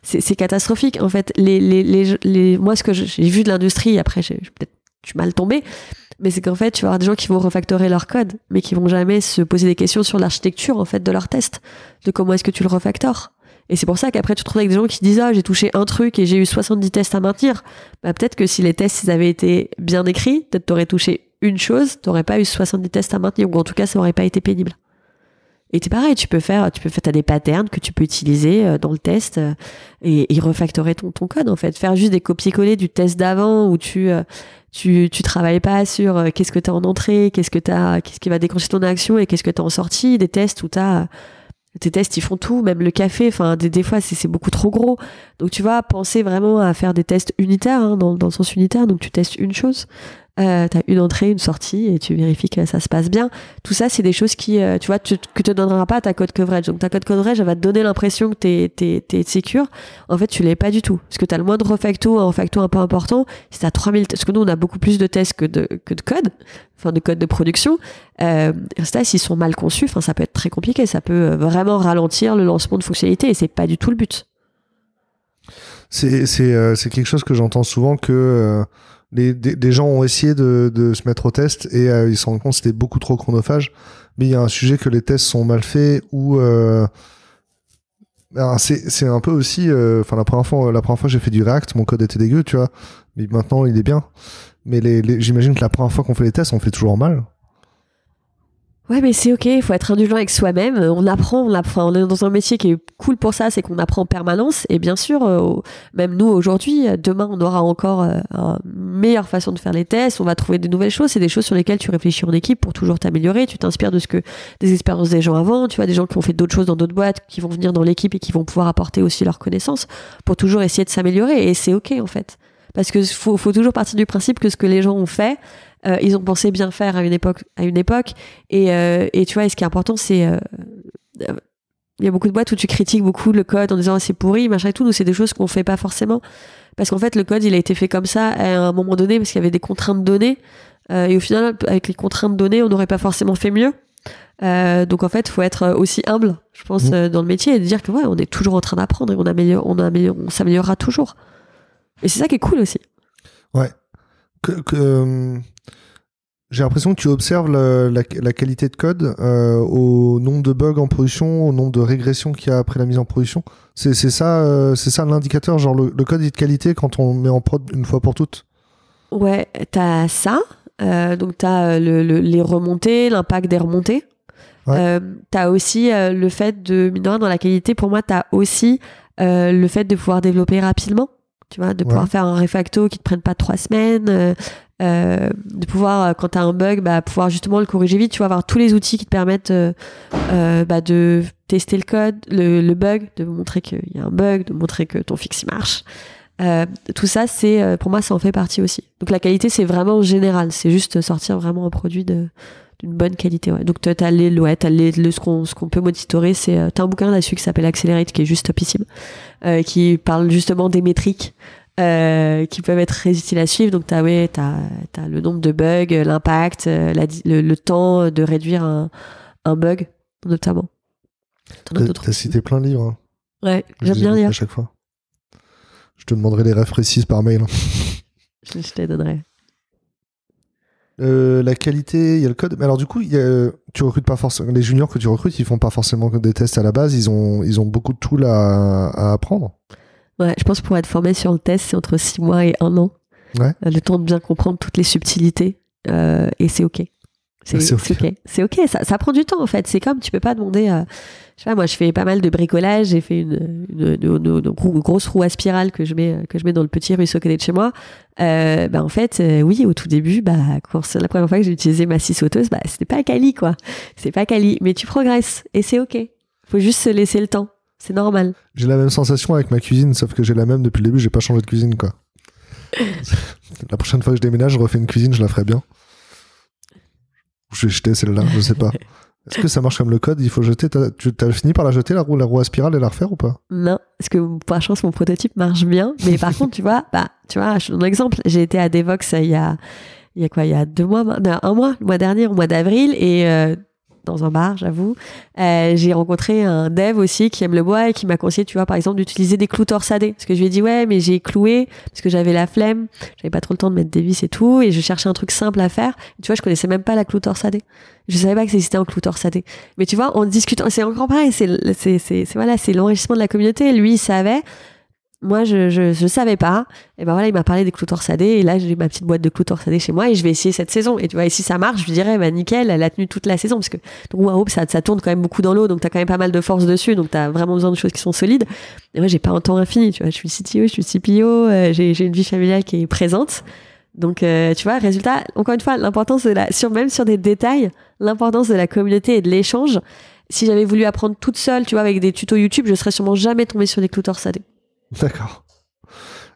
c'est catastrophique. En fait, les, les, les, les- moi, ce que j'ai vu de l'industrie, après, j'ai j'ai peut-être je suis mal tombé, mais c'est qu'en fait, tu vas avoir des gens qui vont refactorer leur code, mais qui vont jamais se poser des questions sur l'architecture en fait de leur test, de comment est-ce que tu le refactores. Et c'est pour ça qu'après, tu te retrouves avec des gens qui disent Ah, j'ai touché un truc et j'ai eu 70 tests à maintenir. Bah, peut-être que si les tests avaient été bien écrits, peut-être t'aurais touché une chose, t'aurais pas eu 70 tests à maintenir, ou en tout cas, ça aurait pas été pénible. Et c'est pareil, tu peux faire, tu peux faire, t'as des patterns que tu peux utiliser euh, dans le test euh, et, refactorer ton, code en fait. Faire juste des copier-coller du test d'avant où tu, euh, tu, tu travailles pas sur qu'est-ce que t'as en entrée, qu'est-ce que t'as, qu'est-ce qui va déclencher ton action et qu'est-ce que t'as en sortie. Des tests où t'as, euh, tes tests ils font tout, même le café. Enfin, des, des fois c'est, beaucoup trop gros. Donc tu vas penser vraiment à faire des tests unitaires hein, dans, dans le sens unitaire. Donc tu testes une chose. Euh, t'as une entrée, une sortie et tu vérifies que ça se passe bien. Tout ça, c'est des choses qui, euh, tu vois, tu, que te donnera pas ta code coverage. Donc ta code coverage, elle va te donner l'impression que t'es, t'es, t'es secure. En fait, tu l'es pas du tout. Parce que t'as le moindre refacto, un refacto un peu important. Si t'as 3000, parce que nous, on a beaucoup plus de tests que de, que de code, enfin de code de production. Euh, ça, s'ils sont mal conçus, enfin, ça peut être très compliqué. Ça peut euh, vraiment ralentir le lancement de fonctionnalités et c'est pas du tout le but. C'est euh, quelque chose que j'entends souvent que les des, gens ont essayé de, de se mettre au test et euh, ils se rendent compte que c'était beaucoup trop chronophage. Mais il y a un sujet que les tests sont mal faits ou euh, c'est un peu aussi euh, enfin la première fois la première fois j'ai fait du React mon code était dégueu tu vois mais maintenant, il est bien. Mais les, les- j'imagine que la première fois qu'on fait les tests, on fait toujours mal. Ouais, mais c'est ok, il faut être indulgent avec soi-même. On apprend, on apprend, on est dans un métier qui est cool pour ça, c'est qu'on apprend en permanence. Et bien sûr, euh, même nous aujourd'hui, demain, on aura encore euh, une meilleure façon de faire les tests. On va trouver de nouvelles choses. C'est des choses sur lesquelles tu réfléchis en équipe pour toujours t'améliorer. Tu t'inspires de ce que des expériences des gens avant. Tu vois, des gens qui ont fait d'autres choses dans d'autres boîtes, qui vont venir dans l'équipe et qui vont pouvoir apporter aussi leurs connaissances pour toujours essayer de s'améliorer. Et c'est ok en fait, parce que faut toujours partir du principe que ce que les gens ont fait euh, ils ont pensé bien faire à une époque, à une époque. Et, euh, et tu vois, et ce qui est important, c'est euh, il y a beaucoup de boîtes où tu critiques beaucoup le code en disant c'est pourri, machin et tout. Nous, c'est des choses qu'on fait pas forcément. Parce qu'en fait, le code, il a été fait comme ça à un moment donné parce qu'il y avait des contraintes données. et au final, avec les contraintes données, on n'aurait pas forcément fait mieux. donc en fait, faut être aussi humble, je pense, mmh. dans le métier et dire que ouais, on est toujours en train d'apprendre et on améliore, on améliore, on s'améliorera toujours. Et c'est ça qui est cool aussi. Ouais. Que, que j'ai l'impression que tu observes la, qualité de code euh, au nombre de bugs en production, au nombre de régressions qu'il y a après la mise en production. C'est ça, euh, c'est ça l'indicateur, genre le, code est de qualité quand on met en prod une fois pour toutes. Ouais, t'as ça. Euh, donc t'as le, les remontées, l'impact des remontées. Ouais. t'as aussi le fait de, dans la qualité, pour moi, t'as aussi le fait de pouvoir développer rapidement tu vois, de pouvoir faire un refacto qui te prenne pas trois semaines, euh, de pouvoir, euh, quand tu as un bug, bah, pouvoir justement le corriger vite, tu vas avoir tous les outils qui te permettent euh, bah, de tester le code, le, bug, de montrer qu'il y a un bug, de montrer que ton fixe marche. tout ça, c'est pour moi, ça en fait partie aussi. Donc la qualité, c'est vraiment général, c'est juste sortir vraiment un produit de d'une bonne qualité. Ouais. Donc tu as les, ouais, as les, le, ce qu'on ce qu'on peut monitorer, c'est as un bouquin là-dessus qui s'appelle Accelerate, qui est juste topissime, qui parle justement des métriques. Euh, qui peuvent être très utiles à suivre. Donc, tu as, ouais, as, as, le nombre de bugs, l'impact, euh, le, le, temps de réduire un, un bug, notamment. Tu as, cité plein de livres. Hein. Ouais, j'aime bien lire. À chaque fois. Je te demanderai les refs précises par mail. je, je te les donnerai. Euh, la qualité, il y a le code. Mais alors du coup, y a, tu recrutes pas forcément les juniors que tu recrutes, ils font pas forcément des tests à la base. Ils ont, ils ont beaucoup de tools à, à apprendre. Ouais, je pense pour être formé sur le test, c'est entre 6 mois et 1 an. Ouais. Euh, le temps de bien comprendre toutes les subtilités. Euh, et c'est OK. C'est OK. C'est OK. Ça, ça, prend du temps, en fait. C'est comme, tu peux pas demander. Euh, je sais pas, moi, je fais pas mal de bricolage. J'ai fait une, une, une, une, grosse roue à spirale que je mets, que je mets dans le petit ruisseau côté de chez moi. Euh, bah, en fait, euh, oui, au tout début, bah, la première fois que j'ai utilisé ma scie sauteuse, bah, c'était pas quali, quoi. C'est pas quali. Mais tu progresses. Et c'est OK. Faut juste se laisser le temps. C'est normal. J'ai la même sensation avec ma cuisine, sauf que j'ai la même depuis le début, j'ai pas changé de cuisine, quoi. la prochaine fois que je déménage, je refais une cuisine, je la ferai bien. Je vais jeter celle-là, je sais pas. Est-ce que ça marche comme le code? Il faut jeter. tu as fini par la jeter, la roue, la roue à spirale et la refaire ou pas? Non, parce que la chance, mon prototype marche bien. Mais par contre, tu vois, bah, tu vois, je donne un exemple. J'ai été à Devox il y a, il y a quoi? Il y a deux mois, un mois, le mois dernier, au mois d'avril, et euh, dans un bar, j'avoue. Euh, j'ai rencontré un dev aussi qui aime le bois et qui m'a conseillé, tu vois, par exemple, d'utiliser des clous torsadés. Parce que je lui ai dit, ouais, mais j'ai cloué parce que j'avais la flemme, j'avais pas trop le temps de mettre des vis et tout, et je cherchais un truc simple à faire. tu vois, je connaissais même pas la clou torsadée. Je savais pas que c'était un clou torsadé. Mais tu vois, en discutant, c'est encore pareil, c'est, c'est, c'est, voilà, c'est l'enrichissement de la communauté. Lui, il savait moi je, je, savais pas. Et ben voilà il m'a parlé des clous torsadés. Et là j'ai ma petite boîte de clous torsadés chez moi et je vais essayer cette saison. Et tu vois et si ça marche je lui dirais bah nickel elle a tenu toute la saison. Parce que donc ça, ça tourne quand même beaucoup dans l'eau. Donc t'as quand même pas mal de force dessus. Donc t'as vraiment besoin de choses qui sont solides. Et moi j'ai pas un temps infini tu vois. Je suis CTO je suis CPO euh, j'ai, j'ai une vie familiale qui est présente. Donc euh, tu vois résultat encore une fois l'importance de la sur même sur des détails l'importance de la communauté et de l'échange. Si j'avais voulu apprendre toute seule tu vois avec des tutos YouTube je serais sûrement jamais tombée sur des clous torsadés D'accord.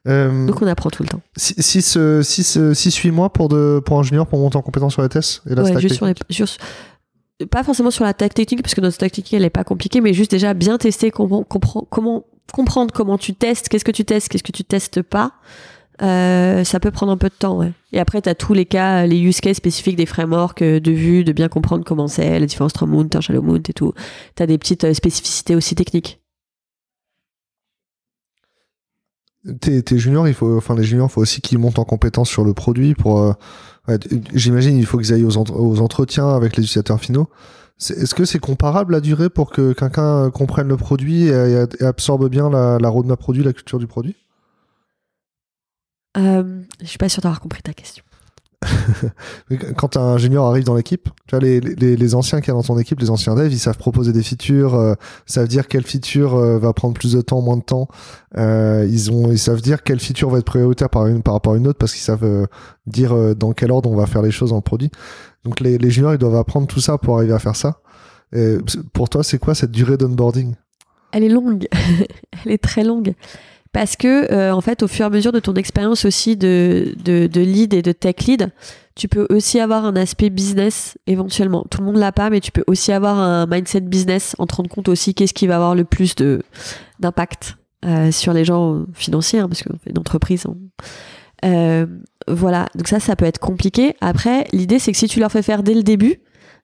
Euh, Donc on apprend tout le temps. 6-8 mois pour, de, pour un junior pour monter en compétence sur la TES et la ouais, juste sur les, pas forcément sur la stack technique parce que notre stack technique elle est pas compliquée mais juste déjà bien tester comment, comment comprendre comment tu testes qu'est-ce que tu testes qu'est-ce que tu testes pas euh, ça peut prendre un peu de temps ouais. et après tu as tous les cas les use cases spécifiques des frameworks euh, de vue de bien comprendre comment c'est la différence entre un mount un shallow mount et tout tu as des petites spécificités aussi techniques tes, juniors, il faut, enfin les juniors, il faut aussi qu'ils montent en compétence sur le produit. Pour, euh, j'imagine, il faut qu'ils aillent aux, aux, entretiens avec les utilisateurs finaux. Est-ce que c'est comparable la durée pour que quelqu'un comprenne le produit et, absorbe bien la, la, roadmap produit, la culture du produit? Euh, Je suis pas sûr d'avoir compris ta question. Quand un junior arrive dans l'équipe, tu vois, les, les, les, anciens qui sont dans ton équipe, les anciens devs, ils savent proposer des features, euh, savent dire quelle feature euh, va prendre plus de temps, moins de temps. Euh, ils ont, ils savent dire quelle feature va être prioritaire par une par rapport à une autre parce qu'ils savent euh, dire dans quel ordre on va faire les choses en produit. Donc les, les juniors, ils doivent apprendre tout ça pour arriver à faire ça. Et pour toi, c'est quoi cette durée d'onboarding? Elle est longue, elle est très longue parce que euh, en fait au fur et à mesure de ton expérience aussi de, de, lead et de tech lead tu peux aussi avoir un aspect business éventuellement tout le monde l'a pas mais tu peux aussi avoir un mindset business en te rendre compte aussi qu'est-ce qui va avoir le plus de d'impact euh, sur les gens financiers hein, parce qu'on fait une entreprise hein. euh, voilà donc ça ça peut être compliqué après l'idée c'est que si tu leur fais faire dès le début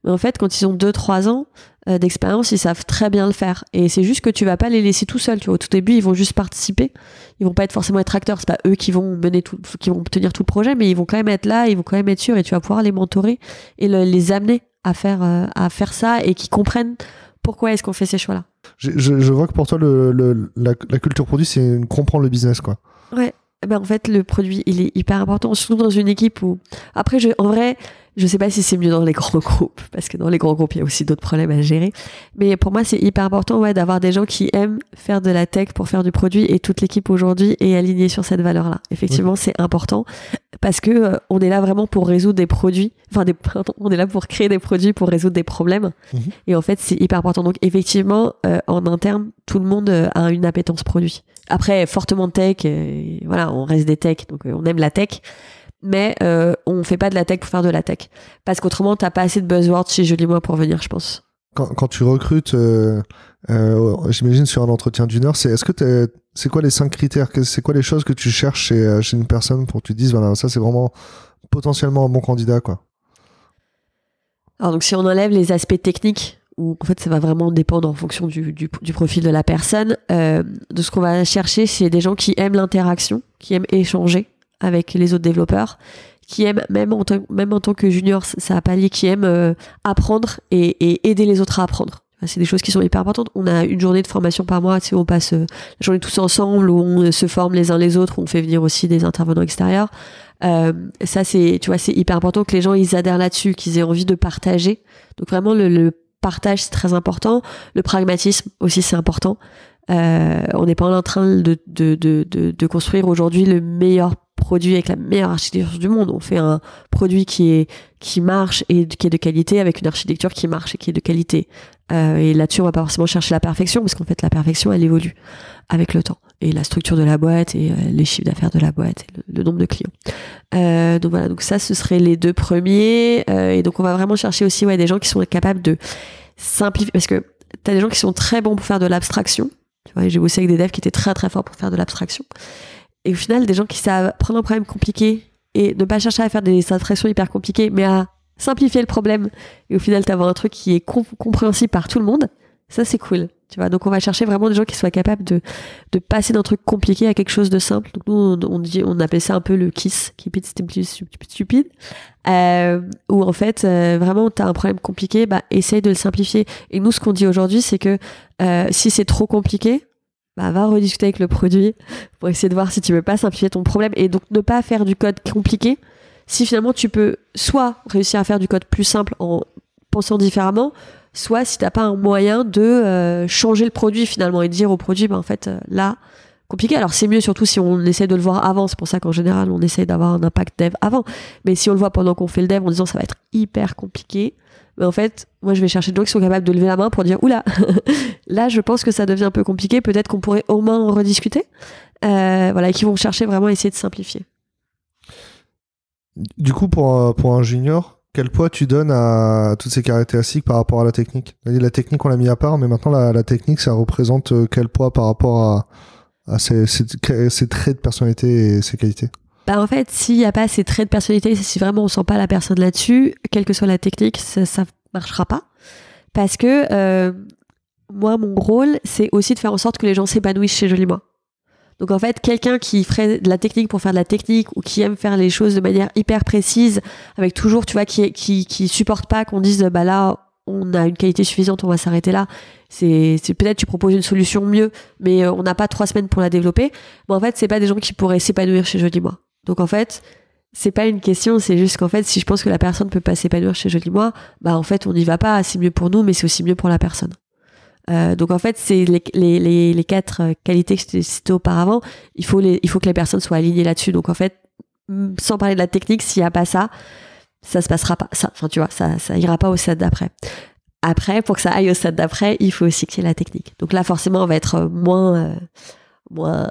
en fait quand ils ont 2-3 ans d'expérience, ils savent très bien le faire. Et c'est juste que tu vas pas les laisser tout seuls. Tu vois, au tout début, ils vont juste participer. Ils vont pas être forcément être acteurs. C'est pas eux qui vont mener tout, qui vont tenir tout le projet, mais ils vont quand même être là. Ils vont quand même être sûrs. Et tu vas pouvoir les mentorer et les amener à faire euh, à faire ça et qu'ils comprennent pourquoi est-ce qu'on fait ces choix-là. Je, je, vois que pour toi, le, le la, la, culture produit, c'est comprendre le business, quoi. Ouais. Ben en fait, le produit, il est hyper important, surtout dans une équipe où. Après, je, en vrai, je sais pas si c'est mieux dans les grands groupes, parce que dans les grands groupes, il y a aussi d'autres problèmes à gérer. Mais pour moi, c'est hyper important ouais, d'avoir des gens qui aiment faire de la tech pour faire du produit et toute l'équipe aujourd'hui est alignée sur cette valeur-là. Effectivement, c'est important parce que euh, on est là vraiment pour résoudre des produits, enfin, des, on est là pour créer des produits pour résoudre des problèmes. Mhm. Et en fait, c'est hyper important. Donc, effectivement, euh, en interne, tout le monde euh, a une appétence produit. Après, fortement tech, voilà, on reste des tech, donc on aime la tech mais euh, on fait pas de la tech pour faire de la tech. Parce qu'autrement, t'as pas assez de buzzwords chez Julie Moi pour venir, je pense. Quand, quand tu recrutes, euh, euh, j'imagine sur un entretien d'une heure, c'est est-ce que c'est quoi les cinq critères C'est quoi les choses que tu cherches chez, euh, chez une personne pour que tu te dises voilà ça c'est vraiment potentiellement un bon candidat quoi? Alors donc si on enlève les aspects techniques où en fait ça va vraiment dépendre en fonction du, du, du profil de la personne, euh, de ce qu'on va chercher, c'est des gens qui aiment l'interaction, qui aiment échanger, avec les autres développeurs qui aiment, même en, tant, même en tant que junior, ça a pas lié, qui aiment euh, apprendre et, aider les autres à apprendre. C'est des choses qui sont hyper importantes. On a une journée de formation par mois, tu on passe euh, la journée tous ensemble, où on se forme les uns les autres, où on fait venir aussi des intervenants extérieurs. Euh, ça, c'est, tu vois, c'est hyper important que les gens ils adhèrent là-dessus, qu'ils aient envie de partager. Donc vraiment, le, partage c'est très important. Le pragmatisme aussi c'est important. Euh, on n'est pas en train de, de, de, construire aujourd'hui le meilleur produit avec la meilleure architecture du monde. On fait un produit qui est qui marche et qui est de qualité avec une architecture qui marche et qui est de qualité. Euh, et là-dessus, on va pas forcément chercher la perfection parce qu'en fait, la perfection, elle évolue avec le temps et la structure de la boîte et euh, les chiffres d'affaires de la boîte et le, nombre de clients. Euh, donc voilà, donc ça, ce serait les deux premiers. Et donc on va vraiment chercher aussi ouais des gens qui sont capables de simplifier parce que tu as des gens qui sont très bons pour faire de l'abstraction. Tu vois, j'ai bossé avec des devs qui étaient très très forts pour faire de l'abstraction. Et au final, des gens qui savent prendre un problème compliqué et ne pas chercher à faire des abstractions hyper compliquées, mais à simplifier le problème. Et au final, t'avoir un truc qui est compréhensible par tout le monde. Ça, c'est cool. Tu vois, donc on va chercher vraiment des gens qui soient capables de, de passer d'un truc compliqué à quelque chose de simple. Donc nous, on, dit, on appelle ça un peu le KISS, Keep It Stupid, Stupid, euh, où en fait, euh, vraiment, t'as un problème compliqué, bah, essaye de le simplifier. Et nous, ce qu'on dit aujourd'hui, c'est que euh, si c'est trop compliqué, bah, va rediscuter avec le produit pour essayer de voir si tu veux pas simplifier ton problème et donc ne pas faire du code compliqué. Si finalement tu peux soit réussir à faire du code plus simple en pensant différemment, soit si t'as pas un moyen de euh, changer le produit finalement et de dire au produit, bah, en fait euh, là compliqué. Alors c'est mieux surtout si on essaie de le voir avant. C'est pour ça qu'en général on essaie d'avoir un impact dev avant. Mais si on le voit pendant qu'on fait le dev en disant ça va être hyper compliqué, mais en fait, moi, je vais chercher des gens qui sont capables de lever la main pour dire, oula, là, je pense que ça devient un peu compliqué. Peut-être qu'on pourrait au moins en rediscuter. Euh, voilà, et qui vont chercher vraiment à essayer de simplifier. Du coup, pour, un junior, quel poids tu donnes à toutes ces caractéristiques par rapport à la technique? La technique, on l'a mis à part, mais maintenant, la, technique, ça représente euh, quel poids par rapport à, ces traits de personnalité et ces qualités? Bah en fait, s'il n'y a pas ces traits de personnalité, si vraiment on sent pas la personne là-dessus, quelle que soit la technique, ça, ça marchera pas. Parce que euh, moi, mon rôle, c'est aussi de faire en sorte que les gens s'épanouissent chez Joli Moi. Donc en fait, quelqu'un qui ferait de la technique pour faire de la technique ou qui aime faire les choses de manière hyper précise, avec toujours, tu vois, qui qui, qui supporte pas qu'on dise bah là on a une qualité suffisante, on va s'arrêter là. C'est peut-être tu proposes une solution mieux, mais euh, on n'a pas trois semaines pour la développer. Mais en fait, c'est pas des gens qui pourraient s'épanouir chez Joli Moi. Donc en fait, c'est pas une question, c'est juste qu'en fait, si je pense que la personne peut pas s'épanouir chez Joli Moi, bah en fait, on n'y va pas. C'est mieux pour nous, mais c'est aussi mieux pour la personne. Euh, donc en fait, c'est les, les, les, quatre qualités que je citées auparavant. Il faut, les, il faut que les personnes soient alignées là-dessus. Donc en fait, sans parler de la technique, s'il n'y a pas ça, ça se passera pas. Ça, enfin, tu vois, ça, ça ira pas au stade d'après. Après, pour que ça aille au stade d'après, il faut aussi qu'il y ait la technique. Donc là, forcément, on va être moins, euh, moins.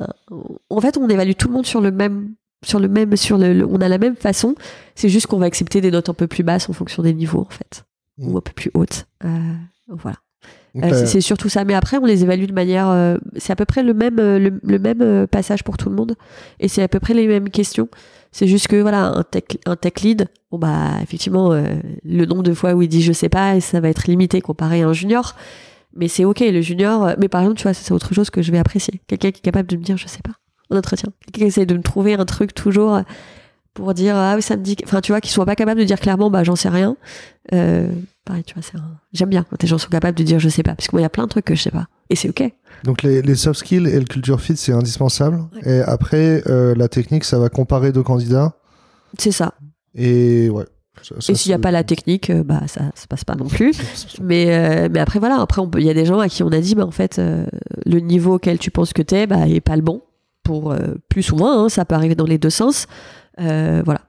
En fait, on évalue tout le monde sur le même, sur le même, sur le, on a la même façon. C'est juste qu'on va accepter des notes un peu plus basses en fonction des niveaux, en fait, ou mm. un peu plus hautes. Euh, voilà. Euh, c'est surtout ça. Mais après, on les évalue de manière. Euh, c'est à peu près le même, euh, le, même passage pour tout le monde. Et c'est à peu près les mêmes questions. C'est juste que, voilà, un tech, un tech lead, bon, bah, effectivement, le nombre de fois où il dit je sais pas, ça va être limité comparé à un junior. Mais c'est ok, le junior. Mais par exemple, tu vois, c'est autre chose que je vais apprécier. Quelqu'un qui est capable de me dire je sais pas en entretien. Quelqu'un qui essaie de me trouver un truc toujours pour dire ah oui ça me dit enfin tu vois qu'ils soient pas capables de dire clairement bah j'en sais rien. Euh, pareil tu vois c'est j'aime bien quand les gens sont capables de dire je sais pas. Parce que moi il y a plein de trucs que je sais pas. Et c'est ok. Donc les, les, soft skills et le culture fit c'est indispensable. Et après euh, la technique ça va comparer deux candidats. C'est ça. Et ouais. Et s'il n'y a pas la technique, euh, bah ça se passe pas non plus. mais euh, mais après voilà, après il y a des gens à qui on a dit bah en fait le niveau auquel tu penses que t'es bah est pas le bon pour plus ou moins, hein, ça peut arriver dans les deux sens. Euh, voilà.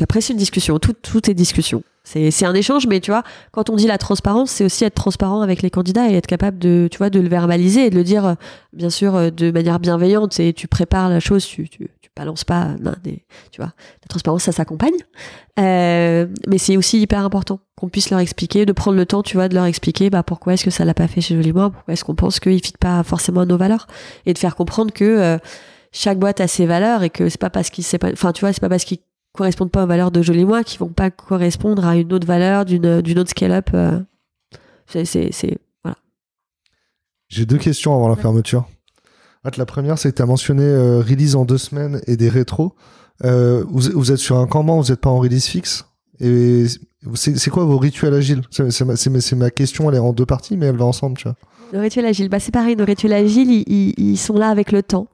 après, c'est une discussion. Tout, tout est discussion. C'est un échange, mais tu vois, quand on dit la transparence, c'est aussi être transparent avec les candidats et être capable de, tu vois, de le verbaliser et de le dire, euh, bien sûr, euh, de manière bienveillante. Et tu prépares la chose, tu, tu balances pas, non, des, tu vois, la transparence, ça s'accompagne. Euh, mais c'est aussi hyper important qu'on puisse leur expliquer, de prendre le temps, tu vois, de leur expliquer, bah, pourquoi est-ce que ça l'a pas fait chez Jolimois, pourquoi est-ce qu'on pense qu'il fit pas forcément à nos valeurs, et de faire comprendre que chaque boîte a ses valeurs et que c'est pas parce qu'ils pas enfin tu vois c'est pas parce qu'ils correspondent pas aux valeurs de Joli Moi qu'ils vont pas correspondre à une autre valeur d'une d'une autre scale up euh. c'est c'est voilà j'ai deux questions avant la fermeture la première c'est que tu as mentionné euh, release en deux semaines et des rétros. Euh, vous, êtes sur un campement vous n'êtes pas en release fixe? Et c'est quoi vos rituels agiles? C'est ma, question elle est en deux parties mais elle va ensemble tu vois. Le rituel agile bah c'est pareil. Nos rituels agiles ils, sont là avec le temps.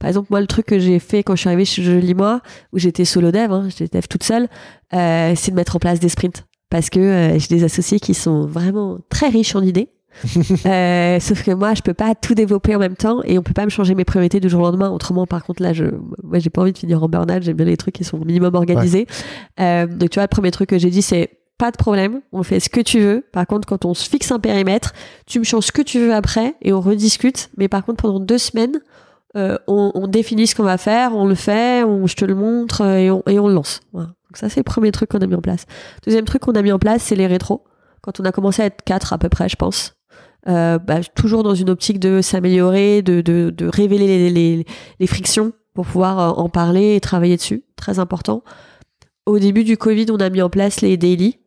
Par exemple, moi, le truc que j'ai fait quand je suis arrivée chez Jolie Moi, où j'étais solo dev, hein, j'étais dev toute seule, euh, c'est de mettre en place des sprints. Parce que j'ai des associés qui sont vraiment très riches en idées. euh, sauf que moi, je peux pas tout développer en même temps et on peut pas me changer mes priorités du jour au lendemain. Autrement, par contre, là, je, moi, j'ai pas envie de finir en burn-out. J'aime bien les trucs qui sont au minimum organisés. Euh, donc, tu vois, le premier truc que j'ai dit, c'est pas de problème, on fait ce que tu veux. Par contre, quand on se fixe un périmètre, tu me changes ce que tu veux après et on rediscute. Mais par contre, pendant deux semaines, euh, on, on, définit ce qu'on va faire, on le fait, on, je te le montre et on, et on le lance. Voilà. Donc ça, c'est le premier truc qu'on a mis en place. Deuxième truc qu'on a mis en place, c'est les rétros. Quand on a commencé à être quatre à peu près, je pense. Euh, bah, toujours dans une optique de s'améliorer, de, révéler les, frictions pour pouvoir euh, en parler et travailler dessus. Très important. Au début du Covid, on a mis en place les daily.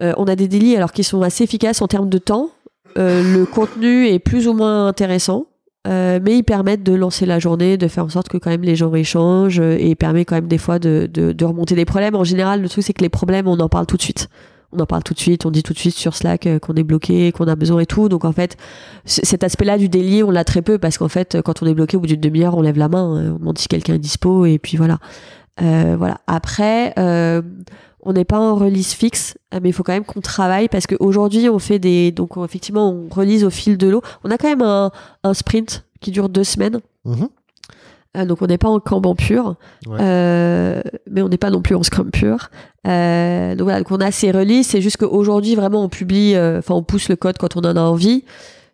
Euh, on a des daily alors qui sont assez efficaces en termes de temps. le contenu est plus ou moins intéressant. Mais ils permettent de lancer la journée, de faire en sorte que quand même les gens échangent et permet quand même des fois de, remonter des problèmes. En général, le truc c'est que les problèmes, on en parle tout de suite. On en parle tout de suite, on dit tout de suite sur Slack euh, qu'on est bloqué, qu'on a besoin et tout. Donc en fait, cet aspect-là du délit, on l'a très peu parce qu'en fait, quand on est bloqué au bout d'une demi-heure, on lève la main, on demande si quelqu'un est dispo et puis voilà. Euh, voilà. Après, euh, on n'est pas en release fixe, euh, mais il faut quand même qu'on travaille parce qu'aujourd'hui on fait des donc effectivement on relise au fil de l'eau. On a quand même un, sprint qui dure deux semaines. Mhm. Euh, donc on n'est pas en Kanban pur, euh, mais on n'est pas non plus en Scrum pur. Euh, donc voilà, donc on a ces releases. C'est juste qu'aujourd'hui vraiment on publie, euh, enfin on pousse le code quand on en a envie.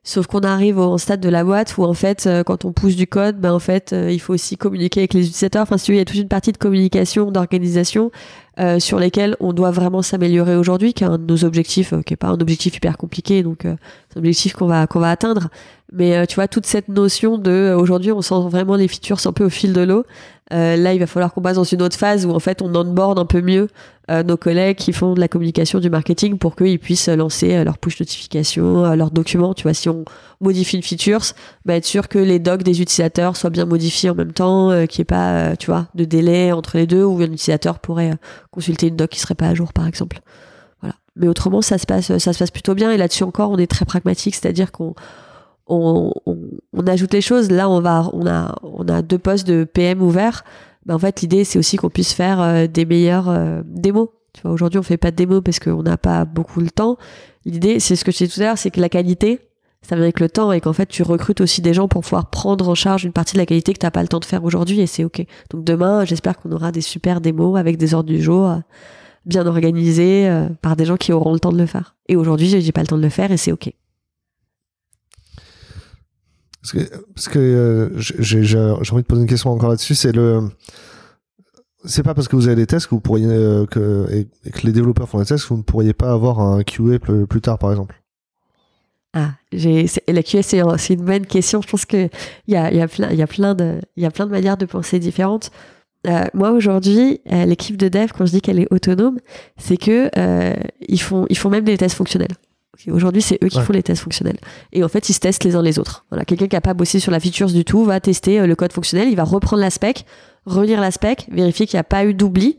Sauf qu'on arrive au stade de la boîte où en fait, euh, quand on pousse du code, ben en fait, il faut aussi communiquer avec les utilisateurs. Enfin, si il y a toute une partie de communication, d'organisation euh, sur lesquelles on doit vraiment s'améliorer aujourd'hui, qui est un de nos objectifs, qui est pas un objectif hyper compliqué, donc c'est un objectif qu'on va qu'on va atteindre. Mais tu vois, toute cette notion de aujourd'hui, on sent vraiment les features un peu au fil de l'eau. Euh, là, il va falloir qu'on passe dans une autre phase où en fait on onboard un peu mieux euh, nos collègues qui font de la communication, du marketing pour qu'ils puissent lancer euh, leur push notification, euh, leurs documents. Tu vois, si on modifie une feature, bah, être sûr que les docs des utilisateurs soient bien modifiés en même temps, qu'il n'y ait pas, tu vois, de délai entre les deux où un utilisateur pourrait consulter une doc qui serait pas à jour, par exemple. Voilà. Mais autrement, ça se passe, ça se passe plutôt bien. Et là-dessus encore, on est très pragmatique, c'est-à-dire qu'on on, on, on, ajoute les choses. Là, on va, on a, on a deux postes de PM ouverts. bah, en fait, l'idée, c'est aussi qu'on puisse faire des meilleures démos. Tu vois, aujourd'hui, on fait pas de démos parce qu'on n'a pas beaucoup le temps. L'idée, c'est ce que je disais tout à l'heure, c'est que la qualité, ça vient avec le temps et qu'en fait tu recrutes aussi des gens pour pouvoir prendre en charge une partie de la qualité que t'as pas le temps de faire aujourd'hui et c'est ok. Donc demain, j'espère qu'on aura des super démos avec des ordres du jour euh, bien organisés euh, par des gens qui auront le temps de le faire. Et aujourd'hui, j'ai pas le temps de le faire et c'est ok. Parce que, que euh, j'ai envie de poser une question encore là-dessus, c'est le c'est pas parce que vous avez des tests que vous pourriez que, et, que les développeurs font des tests que vous ne pourriez pas avoir un QA plus tard par exemple. Ah, la QA, c'est, une bonne question. Je pense qu'il y a, y, a plein, de, y a plein de manières de penser différentes. Euh, moi, aujourd'hui, euh, l'équipe de dev, quand je dis qu'elle est autonome, c'est que euh, ils, font, ils font même des tests fonctionnels. Aujourd'hui, c'est eux qui font les tests fonctionnels. Et en fait, ils se testent les uns les autres. Voilà, quelqu'un qui n'a pas bossé sur la features du tout va tester le code fonctionnel, il va reprendre l'aspect, relire l'aspect, vérifier qu'il n'y a pas eu d'oubli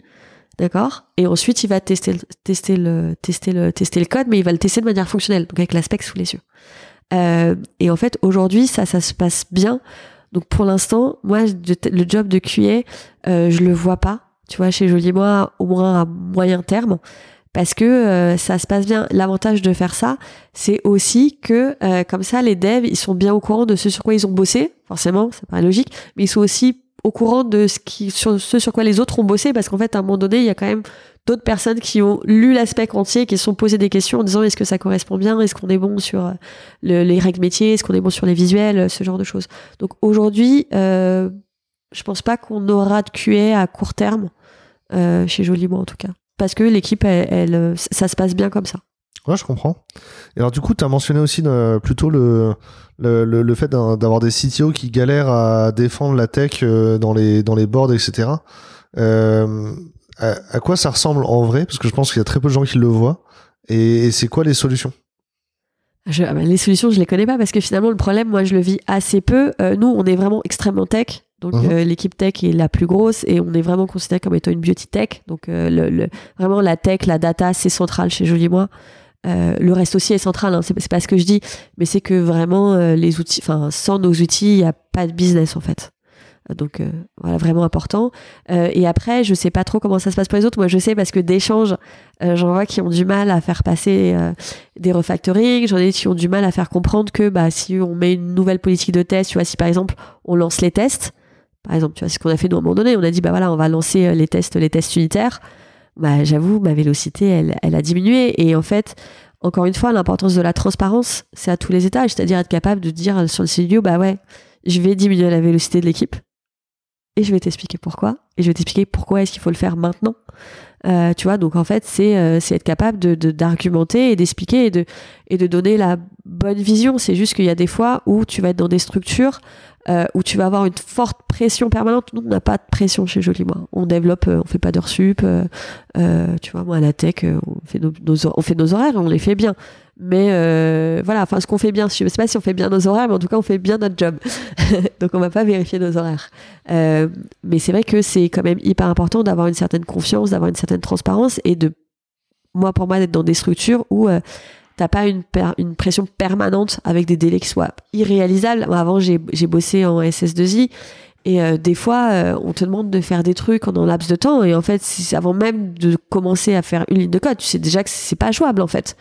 D'accord? Et ensuite, il va tester, tester, le, tester, le, tester le code, mais il va le tester de manière fonctionnelle, donc avec l'aspect sous les yeux. Euh, et en fait, aujourd'hui, ça, ça se passe bien. Donc pour l'instant, moi, le job de QA, euh, je le vois pas. Tu vois, chez Jolie Moi, au moins à moyen terme, parce que euh, ça se passe bien. L'avantage de faire ça, c'est aussi que euh, comme ça, les devs, ils sont bien au courant de ce sur quoi ils ont bossé. Forcément, ça paraît logique, mais ils sont aussi au courant de ce, sur, quoi les autres ont bossé, parce qu'en fait, à un moment donné, il y a quand même d'autres personnes qui ont lu l'aspect entier, qui se sont posées des questions en disant est-ce que ça correspond bien, est-ce qu'on est bon sur euh, les règles métiers, est-ce qu'on est bon sur les visuels, ce genre de choses. Donc aujourd'hui, je pense pas qu'on aura de QA à court terme, chez Joliment en tout cas. Parce que l'équipe, elle, ça se passe bien comme ça. Ouais, je comprends. Et alors, du coup, tu as mentionné aussi euh, plutôt le, le, le, fait d'avoir des CTO qui galèrent à défendre la tech euh, dans, les, dans les boards, etc. Euh, à, quoi ça ressemble en vrai? Parce que je pense qu'il y a très peu de gens qui le voient. Et, c'est quoi les solutions? Je, ah bah, les solutions, je les connais pas parce que finalement, le problème, moi, je le vis assez peu. nous, on est vraiment extrêmement tech. Donc mhm. l'équipe tech est la plus grosse et on est vraiment considéré comme étant une beauty tech. Donc le, vraiment la tech, la data, c'est central chez Jolie Moi. Euh, le reste aussi est central, hein, c'est pas ce que je dis, mais c'est que vraiment euh, les outils, enfin sans nos outils, il n'y a pas de business en fait. Donc euh, voilà, vraiment important. et après, je sais pas trop comment ça se passe pour les autres. Moi, je sais parce que d'échanges, j'en vois qui ont du mal à faire passer des refactoring. J'en ai qui ont du mal à faire comprendre que bah, si on met une nouvelle politique de test, tu vois, si par exemple on lance les tests, par exemple, tu vois, ce qu'on a fait nous à un moment donné, on a dit bah voilà, on va lancer les tests, les tests unitaires bah, j'avoue, ma vélocité, elle, elle a diminué. Et en fait, encore une fois, l'importance de la transparence, c'est à tous les étages, c'est-à-dire être capable de dire sur le studio, bah ouais, je vais diminuer la vélocité de l'équipe et je vais t'expliquer pourquoi et je vais t'expliquer pourquoi est-ce qu'il faut le faire maintenant. Euh, tu vois, donc en fait, c'est euh, être capable de d'argumenter et d'expliquer et de et de donner la bonne vision. C'est juste qu'il y a des fois où tu vas être dans des structures euh, où tu vas avoir une forte pression permanente. Nous, on n'a pas de pression chez Jolie Moi. On développe, euh, on fait pas d'heures sup. Euh, euh, tu vois, moi, à la tech, on fait nos, on fait nos horaires et on les fait bien. Mais voilà, enfin, ce qu'on fait bien, je sais pas si on fait bien nos horaires, mais en tout cas, on fait bien notre job. Donc, on va pas vérifier nos horaires. mais c'est vrai que c'est quand même hyper important d'avoir une certaine confiance, d'avoir une certaine transparence et de, moi, pour moi, d'être dans des structures où t'as pas une, pression permanente avec des délais qui soient irréalisables. avant, j'ai bossé en SS2I et euh, des fois, euh, on te demande de faire des trucs en un laps de temps et en fait, avant même de commencer à faire une ligne de code, tu sais déjà que c'est pas jouable en fait.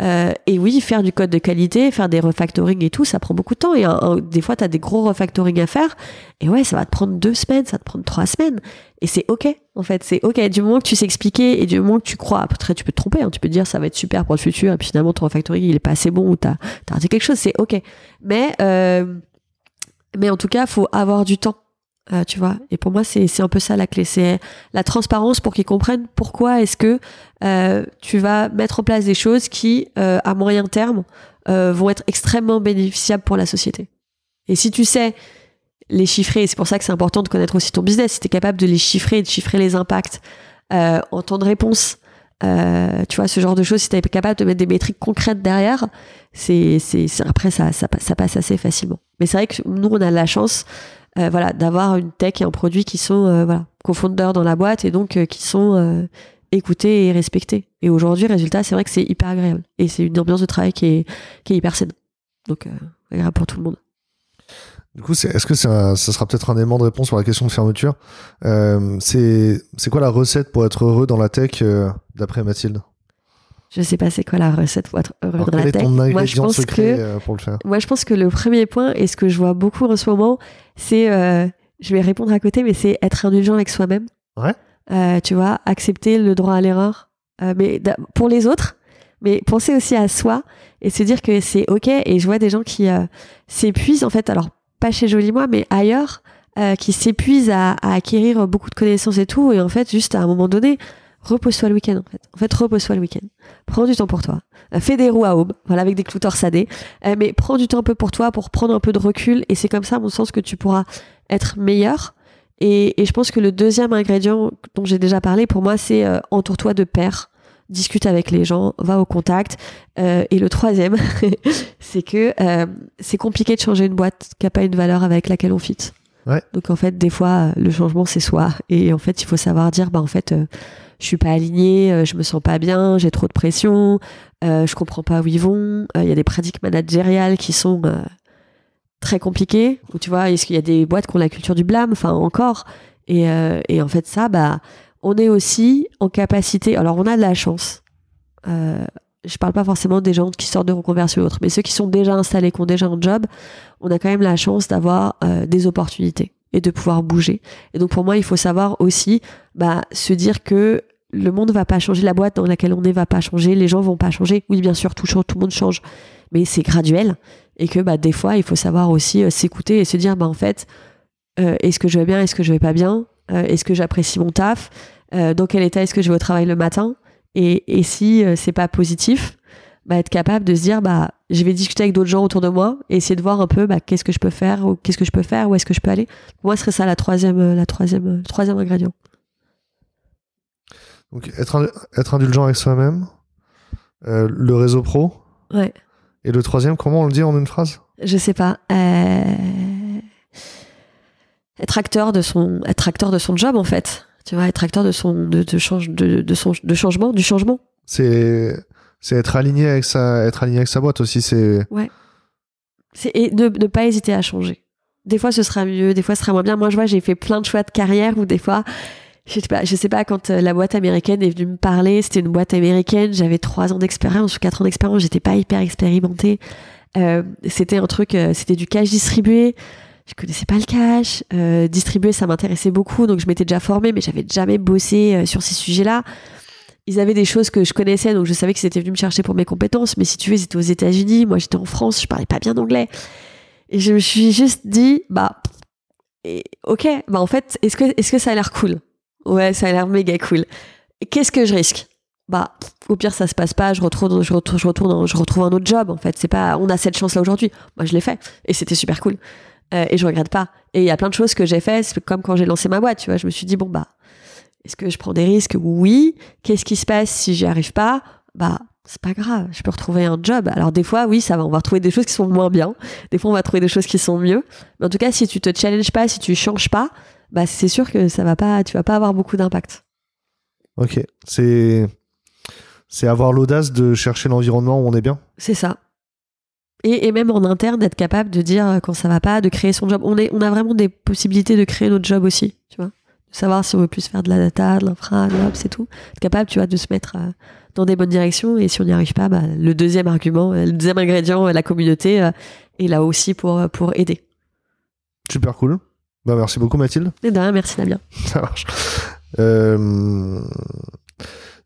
Euh, et oui, faire du code de qualité, faire des refactoring et tout, ça prend beaucoup de temps. Et des fois, tu as des gros refactoring à faire. Et ouais, ça va te prendre deux semaines, ça va te prendre trois semaines. Et c'est OK, en fait. C'est OK. Du moment que tu sais expliquer et du moment que tu crois, après, tu peux te tromper. Hein. Tu peux te dire, ça va être super pour le futur. Et puis finalement, ton refactoring, il est pas assez bon ou t'as as raté quelque chose. C'est OK. Mais, euh, mais en tout cas, faut avoir du temps euh, tu vois. Et pour moi, c'est un peu ça la clé, c'est la transparence pour qu'ils comprennent pourquoi est-ce que euh, tu vas mettre en place des choses qui, euh, à moyen terme, vont être extrêmement bénéficiables pour la société. Et si tu sais les chiffrer, c'est pour ça que c'est important de connaître aussi ton business, si tu es capable de les chiffrer, de chiffrer les impacts en temps de réponse, tu vois, ce genre de choses, si tu es capable de mettre des métriques concrètes derrière, c'est après ça, ça, ça passe assez facilement. Mais c'est vrai que nous, on a la chance euh, voilà, d'avoir une tech et un produit qui sont euh, dans la boîte et donc euh, qui sont écoutés et respectés. Et aujourd'hui, résultat, c'est vrai que c'est hyper agréable. Et c'est une ambiance de travail qui est, qui hyper saine. Donc, agréable pour tout le monde. Du coup, est-ce que ça sera peut-être un élément de réponse sur la question de fermeture? Euh, C'est quoi la recette pour être heureux dans la tech, euh, d'après Mathilde? Je sais pas c'est quoi la recette pour être heureux dans la tech. moi je pense que euh, pour le faire moi je pense que le premier point et ce que je vois beaucoup en ce moment, c'est je vais répondre à côté, mais c'est être indulgent avec soi-même. Ouais. tu vois, accepter le droit à l'erreur, mais pour les autres, mais penser aussi à soi et se dire que c'est ok. Et je vois des gens qui s'épuisent en fait. Alors pas chez Joli Moi, mais ailleurs, euh, qui s'épuisent à, acquérir beaucoup de connaissances et tout. Et en fait, juste à un moment donné, repose-toi le week-end. En fait, en fait repose-toi le week-end. Prends du temps pour toi. Euh, fais des roues à aube, voilà, avec des clous torsadés. Euh, mais prends du temps un peu pour toi, pour prendre un peu de recul. Et c'est comme ça, à mon sens, que tu pourras être meilleur. Et, et je pense que le deuxième ingrédient dont j'ai déjà parlé, pour moi, c'est entoure-toi de pairs discute avec les gens, va au contact. Euh, et le troisième, c'est que euh, c'est compliqué de changer une boîte qui n'a pas une valeur avec laquelle on fit. Ouais. Donc en fait, des fois, le changement c'est soi. Et en fait, il faut savoir dire, bah en fait, euh, je suis pas aligné, je me sens pas bien, j'ai trop de pression, je comprends pas où ils vont. Il y a des pratiques managériales qui sont très compliquées. Tu vois, est-ce qu'il y a des boîtes qui ont la culture du blâme, enfin encore. Et, et en fait, ça, bah on est aussi en capacité. Alors, on a de la chance. Euh, je parle pas forcément des gens qui sortent de reconversion ou autres, mais ceux qui sont déjà installés, qui ont déjà un job, on a quand même la chance d'avoir euh, des opportunités et de pouvoir bouger. Et donc, pour moi, il faut savoir aussi bah, se dire que le monde va pas changer, la boîte dans laquelle on est va pas changer, les gens vont pas changer. Oui, bien sûr, tout change, tout le monde change, mais c'est graduel. Et que bah, des fois, il faut savoir aussi euh, s'écouter et se dire, bah, en fait, euh, est-ce que je vais bien, est-ce que je vais pas bien euh, est-ce que j'apprécie mon taf Dans quel état est-ce que je vais au travail le matin et, et, si c'est pas positif, bah, être capable de se dire bah je vais discuter avec d'autres gens autour de moi et essayer de voir un peu bah, qu'est-ce que je peux faire ou qu'est-ce que je peux faire où est-ce que je peux aller. Pour moi, ce serait ça la troisième, la troisième, le troisième ingrédient. Donc être, être indulgent avec soi-même, le réseau pro. Ouais. Et le troisième, comment on le dit en une phrase? Je sais pas. Euh être acteur de son être acteur de son job en fait tu vois être acteur de son de, de change de, de, son de changement du changement c'est c'est être aligné avec sa être aligné avec sa boîte aussi c'est ouais c'est et ne, ne pas hésiter à changer des fois ce sera mieux des fois ce sera moins bien moi je vois j'ai fait plein de choix de carrière où des fois je sais pas, je sais pas quand euh, la boîte américaine est venue me parler, c'était une boîte américaine, j'avais trois ans d'expérience ou quatre ans d'expérience, j'étais pas hyper expérimentée. Euh, c'était un truc, euh, c'était du cash distribué je connaissais pas le cash. Euh, distribuer, ça m'intéressait beaucoup, donc je m'étais déjà formée, mais j'avais jamais bossé sur ces sujets-là. Ils avaient des choses que je connaissais, donc je savais qu'ils étaient venus me chercher pour mes compétences. Mais si tu veux, ils étaient aux États-Unis, moi j'étais en France, je parlais pas bien anglais. Et je me suis juste dit, bah, ok, bah en fait, est-ce que, est-ce que ça a l'air cool? Ouais, ça a l'air méga cool. Qu'est-ce que je risque? Bah au pire ça se passe pas je retrouve je retourne je retrouve un autre job en fait c'est pas on a cette chance là aujourd'hui moi je l'ai fait et c'était super cool euh, et je regrette pas. Et il y a plein de choses que j'ai fait, c'est comme quand j'ai lancé ma boîte, tu vois, je me suis dit bon bah est-ce que je prends des risques? Oui. Qu'est-ce qui se passe si j'y arrive pas? Bah c'est pas grave, je peux retrouver un job. Alors des fois, oui, ça va, on va retrouver des choses qui sont moins bien. Des fois, on va trouver des choses qui sont mieux. Mais en tout cas, si tu te challenges pas, si tu changes pas, bah c'est sûr que ça va pas, tu vas pas avoir beaucoup d'impact. Ok, c'est c'est avoir l'audace de chercher l'environnement où on est bien. C'est ça. Et, même en interne, d'être capable de dire quand ça va pas, de créer son job. On, est, on a vraiment des possibilités de créer notre job aussi, tu vois. De savoir si on veut plus faire de la data, de l'infra, de l'ops et tout. Être capable, tu vois, de se mettre euh, dans des bonnes directions. Et si on n'y arrive pas, bah, le deuxième argument, euh, le deuxième ingrédient, euh, la communauté, est là aussi pour, pour aider. Super cool. Bah, merci beaucoup, Mathilde. Et de rien, merci, Damien. Ça marche. Euh...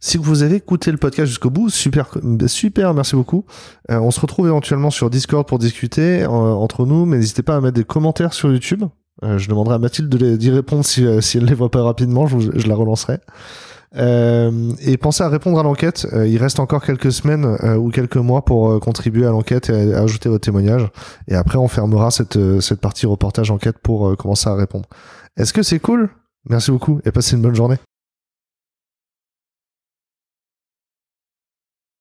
Si vous avez écouté le podcast jusqu'au bout, super, super, merci beaucoup. Euh, on se retrouve éventuellement sur Discord pour discuter euh, entre nous, mais n'hésitez pas à mettre des commentaires sur YouTube. Euh, je demanderai à Mathilde d'y répondre si, si elle ne les voit pas rapidement, je, je la relancerai. et pensez à répondre à l'enquête. il reste encore quelques semaines ou quelques mois pour contribuer à l'enquête et ajouter votre témoignage. Et après, on fermera cette, cette partie reportage enquête pour commencer à répondre. Est-ce que c'est cool? Merci beaucoup et passez une bonne journée.